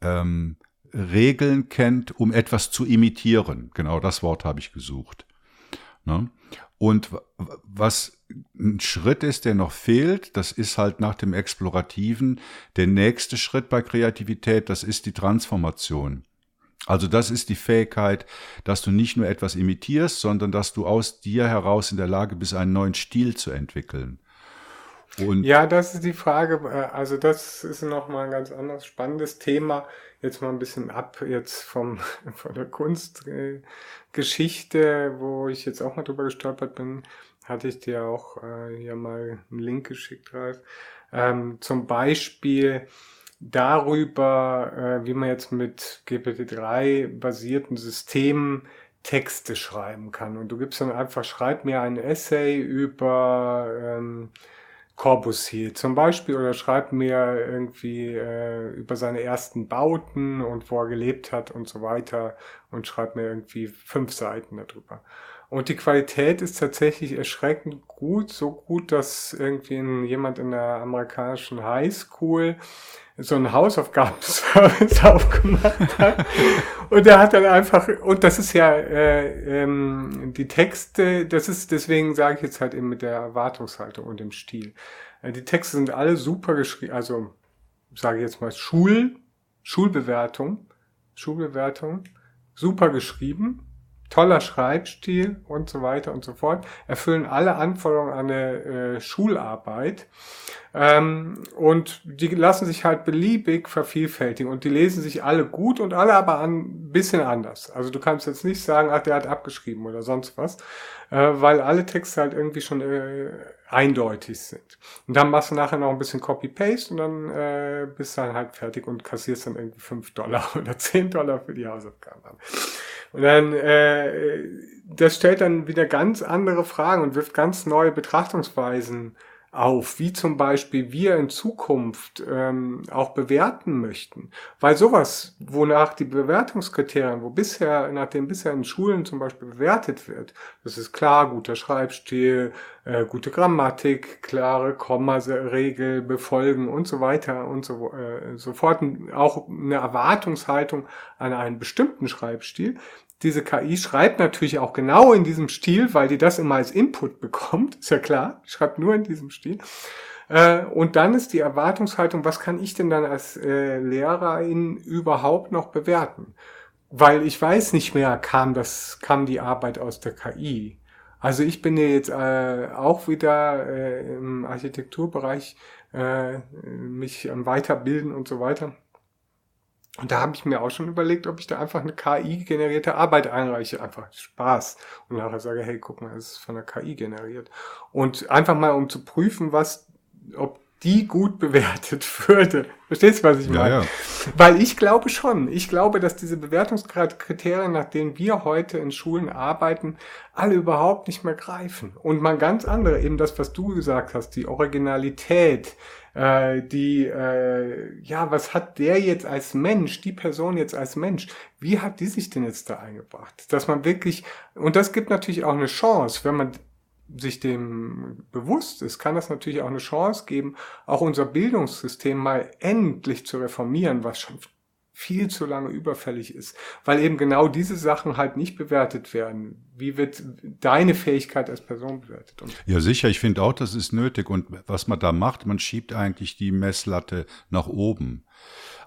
ähm, Regeln kennt, um etwas zu imitieren. Genau das Wort habe ich gesucht. Ne? Und was ein Schritt ist, der noch fehlt, das ist halt nach dem Explorativen der nächste Schritt bei Kreativität, das ist die Transformation. Also das ist die Fähigkeit, dass du nicht nur etwas imitierst, sondern dass du aus dir heraus in der Lage bist, einen neuen Stil zu entwickeln. Und ja, das ist die Frage. Äh, also das ist nochmal ein ganz anderes spannendes Thema. Jetzt mal ein bisschen ab jetzt vom, von der Kunstgeschichte, wo ich jetzt auch mal drüber gestolpert bin, hatte ich dir auch äh, hier mal einen Link geschickt, Ralf. Ähm, zum Beispiel darüber, äh, wie man jetzt mit GPT-3 basierten Systemen Texte schreiben kann. Und du gibst dann einfach, schreib mir ein Essay über ähm, Corbusier zum Beispiel oder schreibt mir irgendwie äh, über seine ersten Bauten und wo er gelebt hat und so weiter und schreibt mir irgendwie fünf Seiten darüber. Und die Qualität ist tatsächlich erschreckend gut, so gut, dass irgendwie jemand in der amerikanischen Highschool so einen Hausaufgabenservice aufgemacht hat. Und der hat dann einfach, und das ist ja äh, ähm, die Texte, das ist, deswegen sage ich jetzt halt eben mit der Erwartungshaltung und dem Stil. Äh, die Texte sind alle super geschrieben, also sage ich jetzt mal Schul, Schulbewertung, Schulbewertung, super geschrieben, toller Schreibstil und so weiter und so fort, erfüllen alle Anforderungen an eine äh, Schularbeit. Ähm, und die lassen sich halt beliebig vervielfältigen und die lesen sich alle gut und alle aber ein bisschen anders. Also du kannst jetzt nicht sagen, ach, der hat abgeschrieben oder sonst was, äh, weil alle Texte halt irgendwie schon äh, eindeutig sind. Und dann machst du nachher noch ein bisschen Copy-Paste und dann äh, bist du dann halt fertig und kassierst dann irgendwie fünf Dollar oder zehn Dollar für die Hausaufgaben. Und dann, äh, das stellt dann wieder ganz andere Fragen und wirft ganz neue Betrachtungsweisen auf, wie zum Beispiel wir in Zukunft ähm, auch bewerten möchten. Weil sowas, wonach die Bewertungskriterien, wo bisher, nach dem bisher in Schulen zum Beispiel bewertet wird, das ist klar, guter Schreibstil, äh, gute Grammatik, klare Kommaregel befolgen und so weiter und so, äh, sofort auch eine Erwartungshaltung an einen bestimmten Schreibstil diese KI schreibt natürlich auch genau in diesem Stil, weil die das immer als Input bekommt, ist ja klar, schreibt nur in diesem Stil. Äh, und dann ist die Erwartungshaltung, was kann ich denn dann als äh, Lehrerin überhaupt noch bewerten? Weil ich weiß nicht mehr, kam das, kam die Arbeit aus der KI. Also ich bin ja jetzt äh, auch wieder im Architekturbereich mich am Weiterbilden und so weiter. Und da habe ich mir auch schon überlegt, ob ich da einfach eine KI-generierte Arbeit einreiche. Einfach Spaß. Und nachher sage, hey, guck mal, das ist von der KI generiert. Und einfach mal, um zu prüfen, was, ob die gut bewertet würde. Verstehst du, was ich meine? Ja, ja. Weil ich glaube schon, ich glaube, dass diese Bewertungskriterien, nach denen wir heute in Schulen arbeiten, alle überhaupt nicht mehr greifen. Und mal ganz andere, eben das, was du gesagt hast, die Originalität, äh, die, äh, ja, was hat der jetzt als Mensch, die Person jetzt als Mensch, wie hat die sich denn jetzt da eingebracht? Dass man wirklich, und das gibt natürlich auch eine Chance, wenn man sich dem bewusst ist, kann das natürlich auch eine Chance geben, auch unser Bildungssystem mal endlich zu reformieren, was schon viel zu lange überfällig ist, weil eben genau diese Sachen halt nicht bewertet werden. Wie wird deine Fähigkeit als Person bewertet? Und ja, sicher, ich finde auch, das ist nötig. Und was man da macht, man schiebt eigentlich die Messlatte nach oben.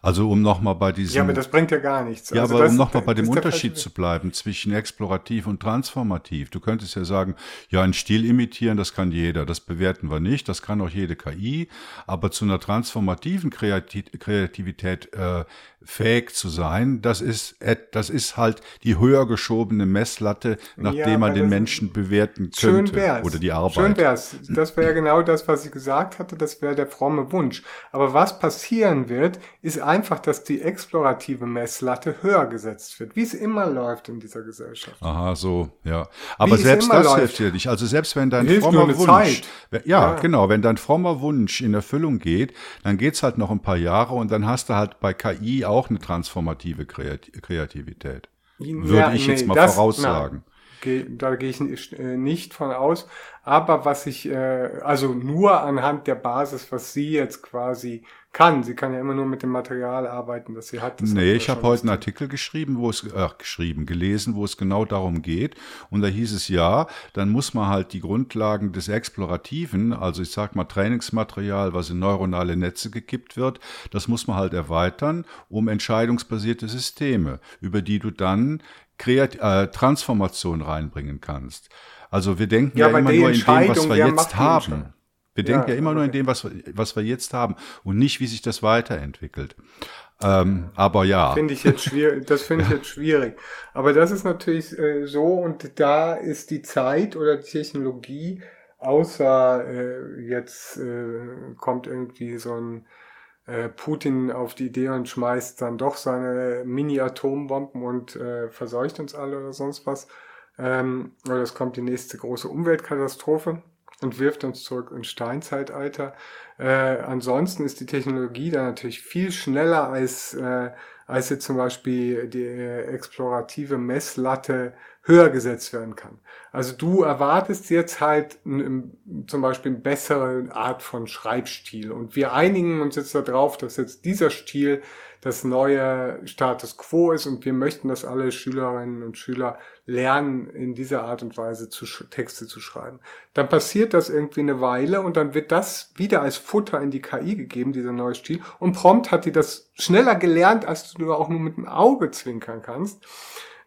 Also um nochmal bei diesem. Ja, aber das bringt ja gar nichts. Ja, also aber um nochmal bei dem Unterschied zu bleiben zwischen explorativ und transformativ. Du könntest ja sagen, ja, ein Stil imitieren, das kann jeder. Das bewerten wir nicht. Das kann auch jede KI. Aber zu einer transformativen Kreativität äh, fähig zu sein, das ist, das ist halt die höher geschobene Messlatte, nachdem ja, man den Menschen bewerten könnte. Schön wär's. Oder die Arbeit. Schön wär's. Das wäre genau das, was ich gesagt hatte. Das wäre der fromme Wunsch. Aber was passieren wird, ist einfach, dass die explorative Messlatte höher gesetzt wird, wie es immer läuft in dieser Gesellschaft. Aha, so, ja. Aber selbst das läuft. hilft dir nicht. Also selbst wenn dein hilft frommer Wunsch, ja, ja, genau, wenn dein frommer Wunsch in Erfüllung geht, dann geht's halt noch ein paar Jahre und dann hast du halt bei KI auch eine transformative Kreativität. Würde ja, ich nee, jetzt mal das, voraussagen. Na, da gehe ich äh, nicht von aus. Aber was ich, äh, also nur anhand der Basis, was sie jetzt quasi kann. Sie kann ja immer nur mit dem Material arbeiten, das sie hat. Das nee, ich habe heute einen Artikel geschrieben, wo es, ach, geschrieben, gelesen, wo es genau darum geht. Und da hieß es ja, dann muss man halt die Grundlagen des Explorativen, also ich sag mal Trainingsmaterial, was in neuronale Netze gekippt wird, das muss man halt erweitern, um entscheidungsbasierte Systeme, über die du dann Kreat äh, Transformation reinbringen kannst. Also wir denken ja, ja immer nur in dem, was wir jetzt haben. Wir denken ja, ja immer okay. nur in dem, was, was wir jetzt haben und nicht, wie sich das weiterentwickelt. Ähm, aber ja. Finde ich jetzt schwierig, das finde ich jetzt schwierig. Aber das ist natürlich äh, so und da ist die Zeit oder die Technologie, außer äh, jetzt äh, kommt irgendwie so ein äh, Putin auf die Idee und schmeißt dann doch seine Mini-Atombomben und äh, verseucht uns alle oder sonst was. Ähm, oder es kommt die nächste große Umweltkatastrophe und wirft uns zurück ins Steinzeitalter. Äh, ansonsten ist die Technologie da natürlich viel schneller als, äh, als jetzt zum Beispiel die äh, explorative Messlatte höher gesetzt werden kann. Also du erwartest jetzt halt zum Beispiel eine bessere Art von Schreibstil und wir einigen uns jetzt darauf, dass jetzt dieser Stil das neue Status quo ist und wir möchten, dass alle Schülerinnen und Schüler lernen, in dieser Art und Weise zu, Texte zu schreiben. Dann passiert das irgendwie eine Weile und dann wird das wieder als Futter in die KI gegeben, dieser neue Stil. Und prompt hat die das schneller gelernt, als du auch nur mit dem Auge zwinkern kannst.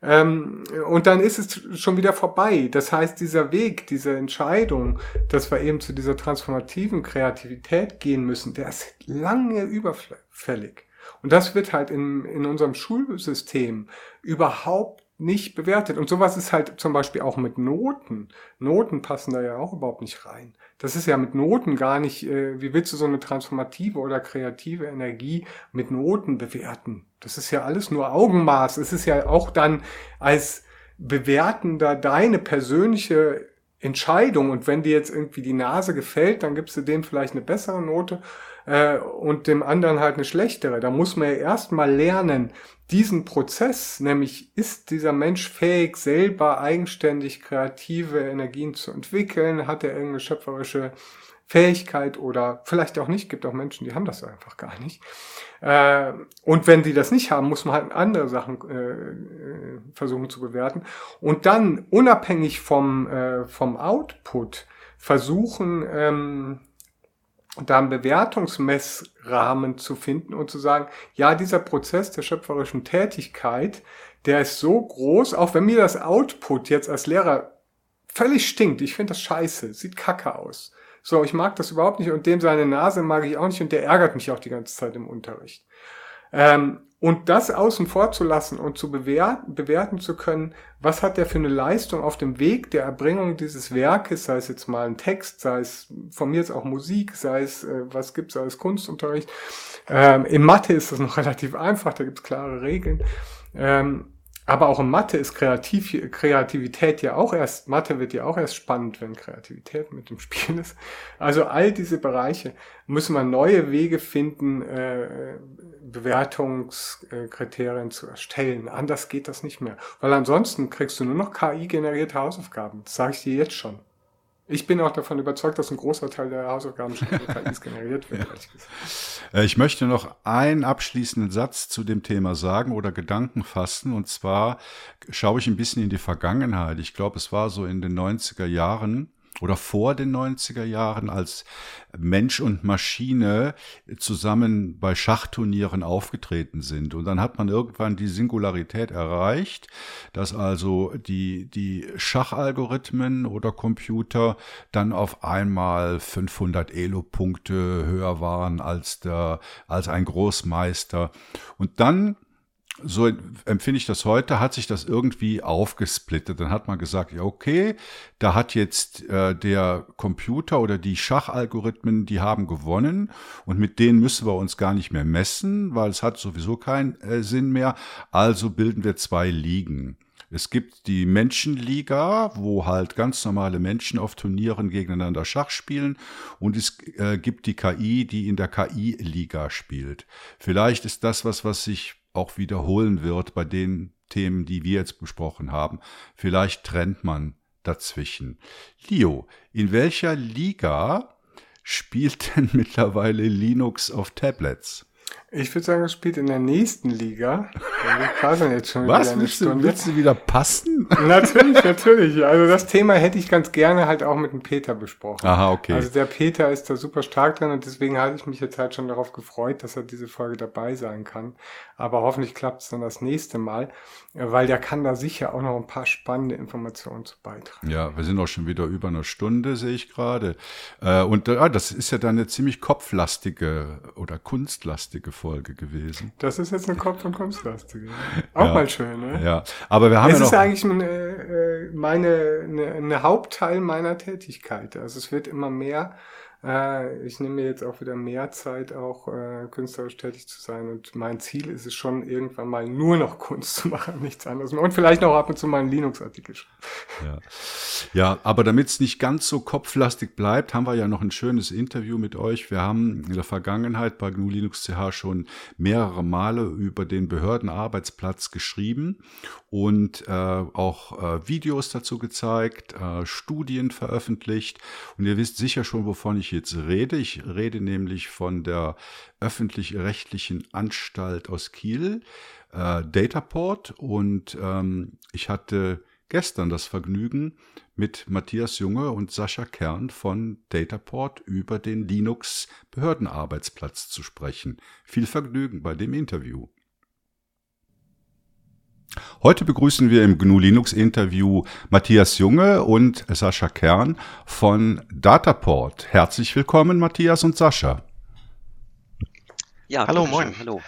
Ähm, und dann ist es schon wieder vorbei. Das heißt, dieser Weg, diese Entscheidung, dass wir eben zu dieser transformativen Kreativität gehen müssen, der ist lange überfällig. Und das wird halt in, in unserem Schulsystem überhaupt nicht bewertet. Und sowas ist halt zum Beispiel auch mit Noten. Noten passen da ja auch überhaupt nicht rein. Das ist ja mit Noten gar nicht, äh, wie willst du so eine transformative oder kreative Energie mit Noten bewerten? Das ist ja alles nur Augenmaß. Es ist ja auch dann als Bewertender deine persönliche Entscheidung. Und wenn dir jetzt irgendwie die Nase gefällt, dann gibst du dem vielleicht eine bessere Note äh, und dem anderen halt eine schlechtere. Da muss man ja erstmal lernen, diesen Prozess, nämlich ist dieser Mensch fähig, selber eigenständig kreative Energien zu entwickeln, hat er irgendeine schöpferische Fähigkeit oder vielleicht auch nicht, gibt auch Menschen, die haben das einfach gar nicht. Äh, und wenn die das nicht haben, muss man halt andere Sachen äh, äh versuchen zu bewerten. Und dann unabhängig vom, vom Output versuchen, ähm, da einen Bewertungsmessrahmen zu finden und zu sagen, ja, dieser Prozess der schöpferischen Tätigkeit, der ist so groß, auch wenn mir das Output jetzt als Lehrer völlig stinkt, ich finde das scheiße, sieht kacke aus. So, ich mag das überhaupt nicht und dem seine Nase mag ich auch nicht und der ärgert mich auch die ganze Zeit im Unterricht. Ähm, und das außen vor zu lassen und zu bewerten, bewerten zu können, was hat der für eine Leistung auf dem Weg der Erbringung dieses Werkes, sei es jetzt mal ein Text, sei es von mir jetzt auch Musik, sei es, äh, was gibt's als Kunstunterricht. Ähm, Im Mathe ist das noch relativ einfach, da gibt's klare Regeln. Ähm, aber auch in Mathe ist Kreativ Kreativität ja auch erst, Mathe wird ja auch erst spannend, wenn Kreativität mit dem Spiel ist. Also all diese Bereiche müssen wir neue Wege finden, äh, Bewertungskriterien zu erstellen. Anders geht das nicht mehr. Weil ansonsten kriegst du nur noch KI-generierte Hausaufgaben. Das sage ich dir jetzt schon. Ich bin auch davon überzeugt, dass ein großer Teil der Hausaufgaben schon KIs generiert wird. Ja. Äh, ich möchte noch einen abschließenden Satz zu dem Thema sagen oder Gedanken fassen. Und zwar schaue ich ein bisschen in die Vergangenheit. Ich glaube, es war so in den 90er Jahren, oder vor den 90er Jahren, als Mensch und Maschine zusammen bei Schachturnieren aufgetreten sind. Und dann hat man irgendwann die Singularität erreicht, dass also die, die Schachalgorithmen oder Computer dann auf einmal 500 Elo-Punkte höher waren als der, als ein Großmeister. Und dann so empfinde ich das heute, hat sich das irgendwie aufgesplittet. Dann hat man gesagt, ja, okay, da hat jetzt äh, der Computer oder die Schachalgorithmen, die haben gewonnen und mit denen müssen wir uns gar nicht mehr messen, weil es hat sowieso keinen äh, Sinn mehr. Also bilden wir zwei Ligen. Es gibt die Menschenliga, wo halt ganz normale Menschen auf Turnieren gegeneinander Schach spielen und es äh, gibt die KI, die in der KI-Liga spielt. Vielleicht ist das was, was sich auch wiederholen wird bei den Themen, die wir jetzt besprochen haben. Vielleicht trennt man dazwischen. Leo, in welcher Liga spielt denn mittlerweile Linux auf Tablets? Ich würde sagen, es spielt in der nächsten Liga. Wir jetzt schon Was? Wieder willst, du, willst du wieder passen? natürlich, natürlich. Also das Thema hätte ich ganz gerne halt auch mit dem Peter besprochen. Aha, okay. Also der Peter ist da super stark drin und deswegen hatte ich mich jetzt halt schon darauf gefreut, dass er diese Folge dabei sein kann. Aber hoffentlich klappt es dann das nächste Mal, weil der kann da sicher auch noch ein paar spannende Informationen zu beitragen. Ja, wir sind auch schon wieder über eine Stunde, sehe ich gerade. Äh, und ah, das ist ja dann eine ziemlich kopflastige oder kunstlastige Folge gewesen. Das ist jetzt eine Kopf- und Kunstlastige. Auch ja, mal schön, ne? Ja, aber wir haben es ja noch... ist eigentlich eine, äh, meine, eine, eine Hauptteil meiner Tätigkeit. Also es wird immer mehr Äh, ich nehme mir jetzt auch wieder mehr Zeit, auch äh, künstlerisch tätig zu sein. Und mein Ziel ist es schon, irgendwann mal nur noch Kunst zu machen, nichts anderes. Und vielleicht auch ab und zu mal einen Linux-Artikel schreiben. Ja. ja, aber damit es nicht ganz so kopflastig bleibt, haben wir ja noch ein schönes Interview mit euch. Wir haben in der Vergangenheit bei GNU Linux CH schon mehrere Male über den Behördenarbeitsplatz geschrieben und äh, auch äh, Videos dazu gezeigt, äh, Studien veröffentlicht. Und ihr wisst sicher schon, wovon ich jetzt rede. Ich rede nämlich von der öffentlich-rechtlichen Anstalt aus Kiel, äh, Dataport. Und ähm, ich hatte gestern das Vergnügen, mit Matthias Junge und Sascha Kern von Dataport über den Linux-Behördenarbeitsplatz zu sprechen. Viel Vergnügen bei dem Interview. Heute begrüßen wir im GNU Linux Interview Matthias Junge und Sascha Kern von Dataport. Herzlich willkommen, Matthias und Sascha. Ja, hallo, moin. Hallo.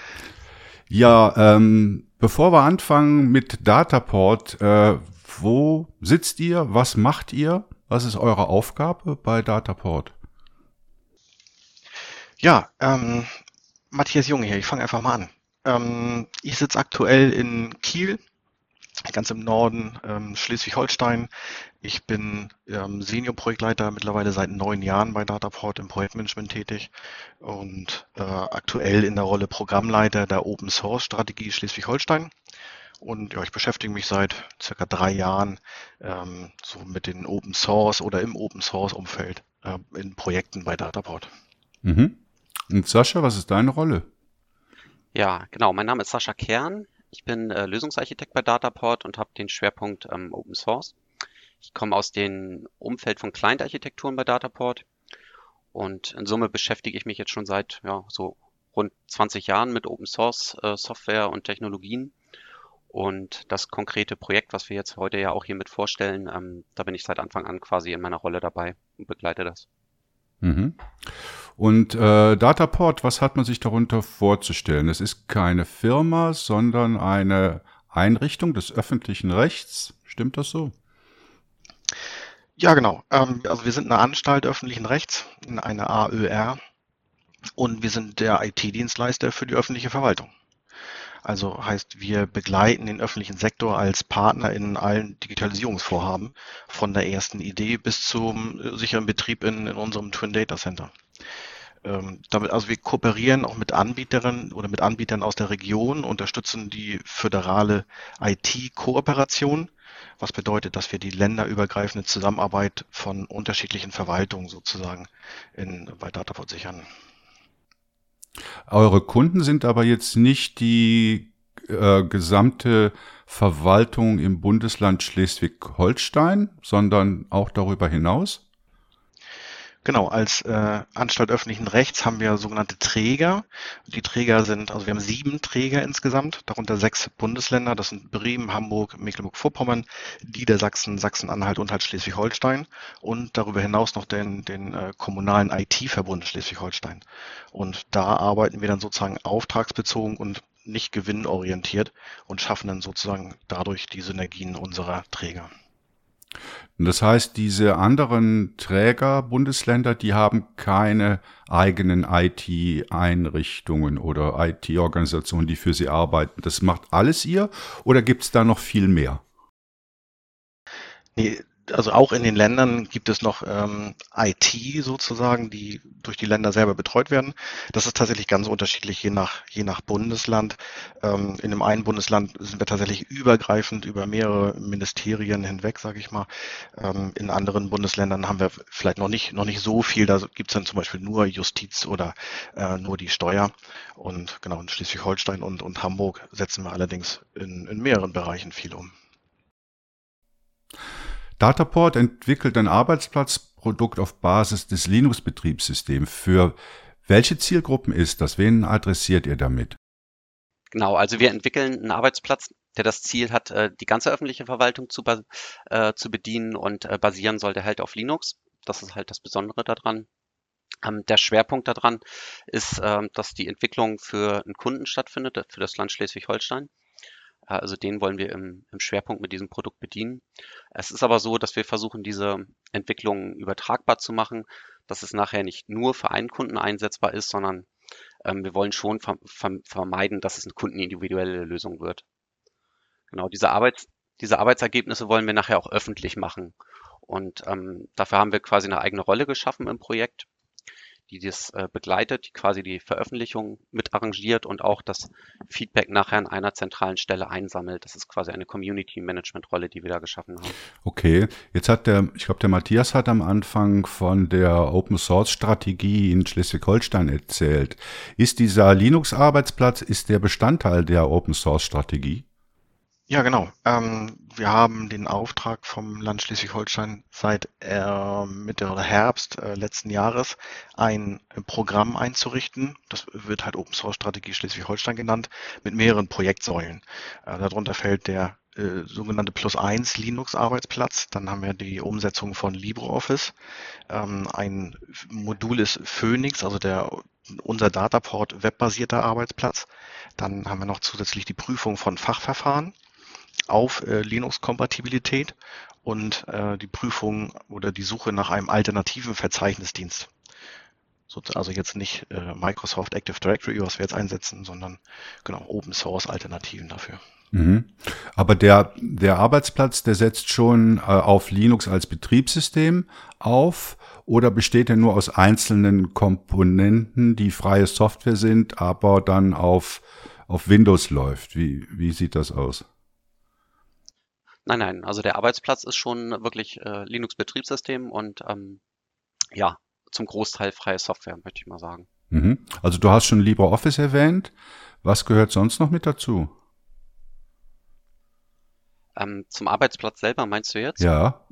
Ja, ähm, bevor wir anfangen mit Dataport, äh, wo sitzt ihr? Was macht ihr? Was ist eure Aufgabe bei Dataport? Ja, ähm, Matthias Junge hier, ich fange einfach mal an. Ähm, ich sitze aktuell in Kiel, ganz im Norden ähm, Schleswig-Holstein. Ich bin ähm, Senior-Projektleiter mittlerweile seit neun Jahren bei Dataport im Projektmanagement tätig und äh, aktuell in der Rolle Programmleiter der Open Source Strategie Schleswig-Holstein. Und ja, ich beschäftige mich seit circa drei Jahren ähm, so mit den Open Source oder im Open Source Umfeld äh, in Projekten bei Dataport. Mhm. Und Sascha, was ist deine Rolle? Ja, genau. Mein Name ist Sascha Kern. Ich bin äh, Lösungsarchitekt bei Dataport und habe den Schwerpunkt ähm, Open Source. Ich komme aus dem Umfeld von Client-Architekturen bei Dataport und in Summe beschäftige ich mich jetzt schon seit ja, so rund 20 Jahren mit Open Source äh, Software und Technologien. Und das konkrete Projekt, was wir jetzt heute ja auch hiermit vorstellen, ähm, da bin ich seit Anfang an quasi in meiner Rolle dabei und begleite das. Mhm. Und äh, Dataport, was hat man sich darunter vorzustellen? Es ist keine Firma, sondern eine Einrichtung des öffentlichen Rechts. Stimmt das so? Ja, genau. Ähm, also wir sind eine Anstalt öffentlichen Rechts, eine AÖR, und wir sind der IT-Dienstleister für die öffentliche Verwaltung. Also heißt, wir begleiten den öffentlichen Sektor als Partner in allen Digitalisierungsvorhaben, von der ersten Idee bis zum äh, sicheren Betrieb in, in unserem Twin Data Center. Ähm, damit, also wir kooperieren auch mit Anbieterinnen oder mit Anbietern aus der Region, unterstützen die föderale IT-Kooperation, was bedeutet, dass wir die länderübergreifende Zusammenarbeit von unterschiedlichen Verwaltungen sozusagen in, bei Dataport sichern. Eure Kunden sind aber jetzt nicht die äh, gesamte Verwaltung im Bundesland Schleswig-Holstein, sondern auch darüber hinaus? Genau, als äh, Anstalt öffentlichen Rechts haben wir sogenannte Träger. Die Träger sind, also wir haben sieben Träger insgesamt, darunter sechs Bundesländer, das sind Bremen, Hamburg, Mecklenburg-Vorpommern, Niedersachsen, Sachsen-Anhalt und halt Schleswig-Holstein und darüber hinaus noch den, den äh, kommunalen IT-Verbund Schleswig-Holstein. Und da arbeiten wir dann sozusagen auftragsbezogen und nicht gewinnorientiert und schaffen dann sozusagen dadurch die Synergien unserer Träger. Das heißt, diese anderen Träger, Bundesländer, die haben keine eigenen IT-Einrichtungen oder IT-Organisationen, die für sie arbeiten. Das macht alles ihr oder gibt es da noch viel mehr? Nee, also auch in den Ländern gibt es noch ähm, IT sozusagen, die durch die Länder selber betreut werden. Das ist tatsächlich ganz unterschiedlich, je nach, je nach Bundesland. Ähm, in dem einen Bundesland sind wir tatsächlich übergreifend über mehrere Ministerien hinweg, sage ich mal. Ähm, in anderen Bundesländern haben wir vielleicht noch nicht, noch nicht so viel. Da gibt es dann zum Beispiel nur Justiz oder äh, nur die Steuer. Und genau, in Schleswig-Holstein und, und Hamburg setzen wir allerdings in, in mehreren Bereichen viel um. Dataport entwickelt ein Arbeitsplatzprodukt auf Basis des Linux-Betriebssystems. Für welche Zielgruppen ist das? Wen adressiert ihr damit? Genau, also wir entwickeln einen Arbeitsplatz, der das Ziel hat, äh, die ganze öffentliche Verwaltung zu, äh, zu bedienen und äh, basieren sollte halt auf Linux. Das ist halt das Besondere daran. Ähm, der Schwerpunkt daran ist, ähm, dass die Entwicklung für einen Kunden stattfindet, für das Land Schleswig-Holstein. Also den wollen wir im, im Schwerpunkt mit diesem Produkt bedienen. Es ist aber so, dass wir versuchen, diese Entwicklung übertragbar zu machen. dass es nachher nicht nur für einen Kunden einsetzbar ist, sondern ähm, wir wollen schon vermeiden, dass es eine kundenindividuelle Lösung wird. Genau, diese, Arbeits diese Arbeitsergebnisse wollen wir nachher auch öffentlich machen. Und ähm, dafür haben wir quasi eine eigene Rolle geschaffen im Projekt die das äh, begleitet, die quasi die Veröffentlichung mit arrangiert und auch das Feedback nachher an einer zentralen Stelle einsammelt. Das ist quasi eine Community Management Rolle, die wir da geschaffen haben. Okay, jetzt hat der, ich glaube, der Matthias hat am Anfang von der Open Source Strategie in Schleswig-Holstein erzählt. Ist dieser Linux Arbeitsplatz, ist der Bestandteil der Open Source Strategie? Ja, genau. Ähm, wir haben den Auftrag vom Land Schleswig-Holstein seit äh, Mitte oder Herbst äh, letzten Jahres, ein Programm einzurichten. Das wird halt Open Source Strategie Schleswig-Holstein genannt, mit mehreren Projektsäulen. Äh, darunter fällt der äh, sogenannte Plus 1 Linux Arbeitsplatz. Dann haben wir die Umsetzung von LibreOffice. Ähm, ein Modul ist Phoenix, also der unser Dataport webbasierter Arbeitsplatz. Dann haben wir noch zusätzlich die Prüfung von Fachverfahren auf äh, Linux-Kompatibilität und äh, die Prüfung oder die Suche nach einem alternativen Verzeichnisdienst. So, also jetzt nicht äh, Microsoft Active Directory, was wir jetzt einsetzen, sondern genau Open Source Alternativen dafür. Mhm. Aber der, der Arbeitsplatz, der setzt schon äh, auf Linux als Betriebssystem auf oder besteht er nur aus einzelnen Komponenten, die freie Software sind, aber dann auf, auf Windows läuft? Wie, wie sieht das aus? Nein, nein, also der Arbeitsplatz ist schon wirklich äh, Linux-Betriebssystem und ähm, ja, zum Großteil freie Software, möchte ich mal sagen. Mhm. Also du hast schon LibreOffice erwähnt. Was gehört sonst noch mit dazu? Ähm, zum Arbeitsplatz selber meinst du jetzt? Ja.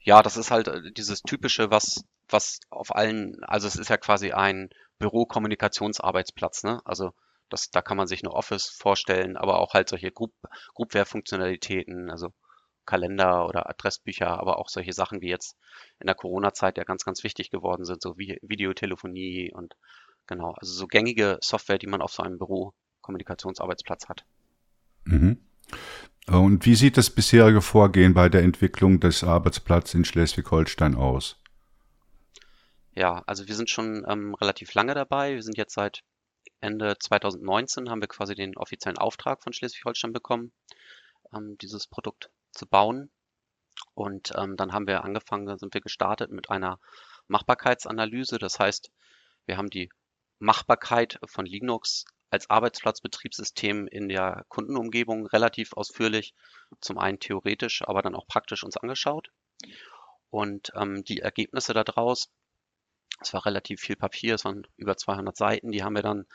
Ja, das ist halt äh, dieses typische, was, was auf allen, also es ist ja quasi ein Bürokommunikationsarbeitsplatz, ne? Also das, da kann man sich eine Office vorstellen, aber auch halt solche Group, Groupware-Funktionalitäten, also Kalender oder Adressbücher, aber auch solche Sachen wie jetzt in der Corona-Zeit ja ganz, ganz wichtig geworden sind, so wie Videotelefonie und genau, also so gängige Software, die man auf so einem Büro-Kommunikationsarbeitsplatz hat. Mhm. Und wie sieht das bisherige Vorgehen bei der Entwicklung des Arbeitsplatzes in Schleswig-Holstein aus? Ja, also wir sind schon ähm, relativ lange dabei. Wir sind jetzt seit Ende 2019 haben wir quasi den offiziellen Auftrag von Schleswig-Holstein bekommen, ähm, dieses Produkt zu bauen. Und ähm, dann haben wir angefangen, dann sind wir gestartet mit einer Machbarkeitsanalyse. Das heißt, wir haben die Machbarkeit von Linux als Arbeitsplatzbetriebssystem in der Kundenumgebung relativ ausführlich, zum einen theoretisch, aber dann auch praktisch uns angeschaut. Und ähm, die Ergebnisse daraus es war relativ viel Papier, es waren über 200 Seiten. Die haben wir dann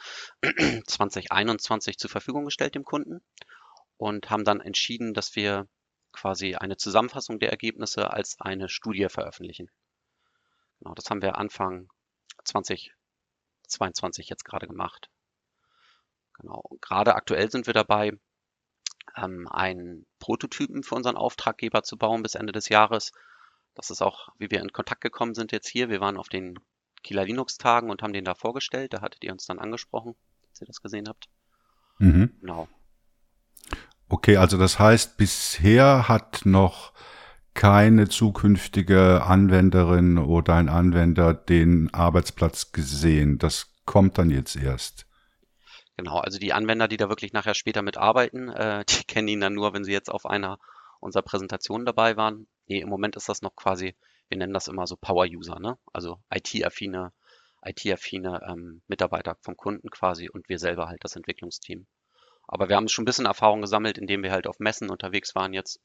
2021 zur Verfügung gestellt dem Kunden und haben dann entschieden, dass wir quasi eine Zusammenfassung der Ergebnisse als eine Studie veröffentlichen. Genau, das haben wir Anfang 2022 jetzt gerade gemacht. Genau, und gerade aktuell sind wir dabei, ähm, einen Prototypen für unseren Auftraggeber zu bauen bis Ende des Jahres. Das ist auch, wie wir in Kontakt gekommen sind jetzt hier. Wir waren auf den Kieler Linux-Tagen und haben den da vorgestellt. Da hattet ihr uns dann angesprochen, dass ihr das gesehen habt. Mhm. Genau. Okay, also das heißt, bisher hat noch keine zukünftige Anwenderin oder ein Anwender den Arbeitsplatz gesehen. Das kommt dann jetzt erst. Genau, also die Anwender, die da wirklich nachher später mitarbeiten, äh, die kennen ihn dann nur, wenn sie jetzt auf einer unserer Präsentationen dabei waren. Nee, im Moment ist das noch quasi wir nennen das immer so Power-User, ne? Also IT-affine, IT-affine ähm, Mitarbeiter vom Kunden quasi und wir selber halt das Entwicklungsteam. Aber wir haben schon ein bisschen Erfahrung gesammelt, indem wir halt auf Messen unterwegs waren jetzt.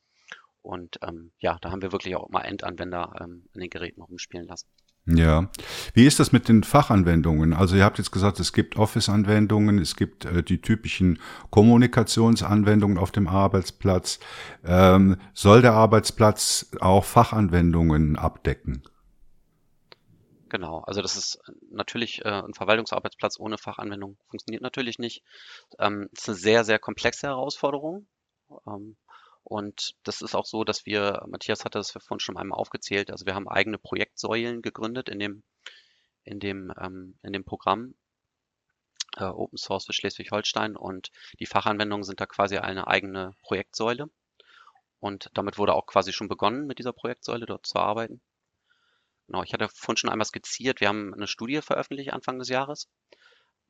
Und ähm, ja, da haben wir wirklich auch mal Endanwender ähm, an den Geräten rumspielen lassen. Ja. Wie ist das mit den Fachanwendungen? Also ihr habt jetzt gesagt, es gibt Office-Anwendungen, es gibt äh, die typischen Kommunikationsanwendungen auf dem Arbeitsplatz. Ähm, soll der Arbeitsplatz auch Fachanwendungen abdecken? Genau, also das ist natürlich äh, ein Verwaltungsarbeitsplatz ohne Fachanwendung funktioniert natürlich nicht. Ähm, ist eine sehr, sehr komplexe Herausforderung. Ähm, und das ist auch so, dass wir, Matthias hatte das vorhin schon einmal aufgezählt, also wir haben eigene Projektsäulen gegründet in dem, in dem, ähm, in dem Programm äh, Open Source für Schleswig-Holstein und die Fachanwendungen sind da quasi eine eigene Projektsäule. Und damit wurde auch quasi schon begonnen, mit dieser Projektsäule dort zu arbeiten. Genau, ich hatte vorhin schon einmal skizziert, wir haben eine Studie veröffentlicht Anfang des Jahres.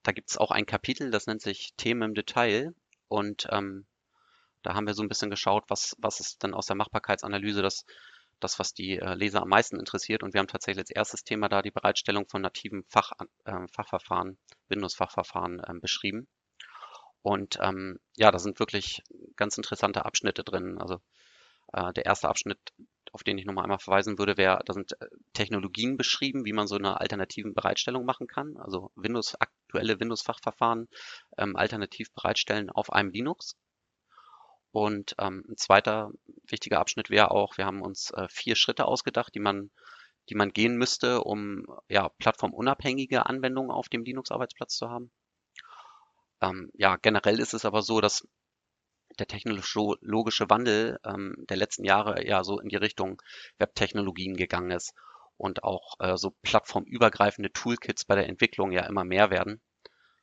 Da gibt es auch ein Kapitel, das nennt sich Themen im Detail. Und ähm, da haben wir so ein bisschen geschaut, was, was ist denn aus der Machbarkeitsanalyse das, das, was die äh, Leser am meisten interessiert. Und wir haben tatsächlich als erstes Thema da die Bereitstellung von nativen Fach, äh, Fachverfahren, Windows-Fachverfahren äh, beschrieben. Und ähm, ja, da sind wirklich ganz interessante Abschnitte drin. Also äh, der erste Abschnitt, auf den ich nochmal einmal verweisen würde, wäre, da sind äh, Technologien beschrieben, wie man so eine alternativen Bereitstellung machen kann. Also Windows, aktuelle Windows-Fachverfahren ähm, alternativ bereitstellen auf einem Linux. Und ähm, ein zweiter wichtiger Abschnitt wäre auch, wir haben uns äh, vier Schritte ausgedacht, die man, die man gehen müsste, um ja, plattformunabhängige Anwendungen auf dem Linux-Arbeitsplatz zu haben. Ähm, ja, generell ist es aber so, dass der technologische Wandel ähm, der letzten Jahre ja so in die Richtung Webtechnologien gegangen ist und auch äh, so plattformübergreifende Toolkits bei der Entwicklung ja immer mehr werden.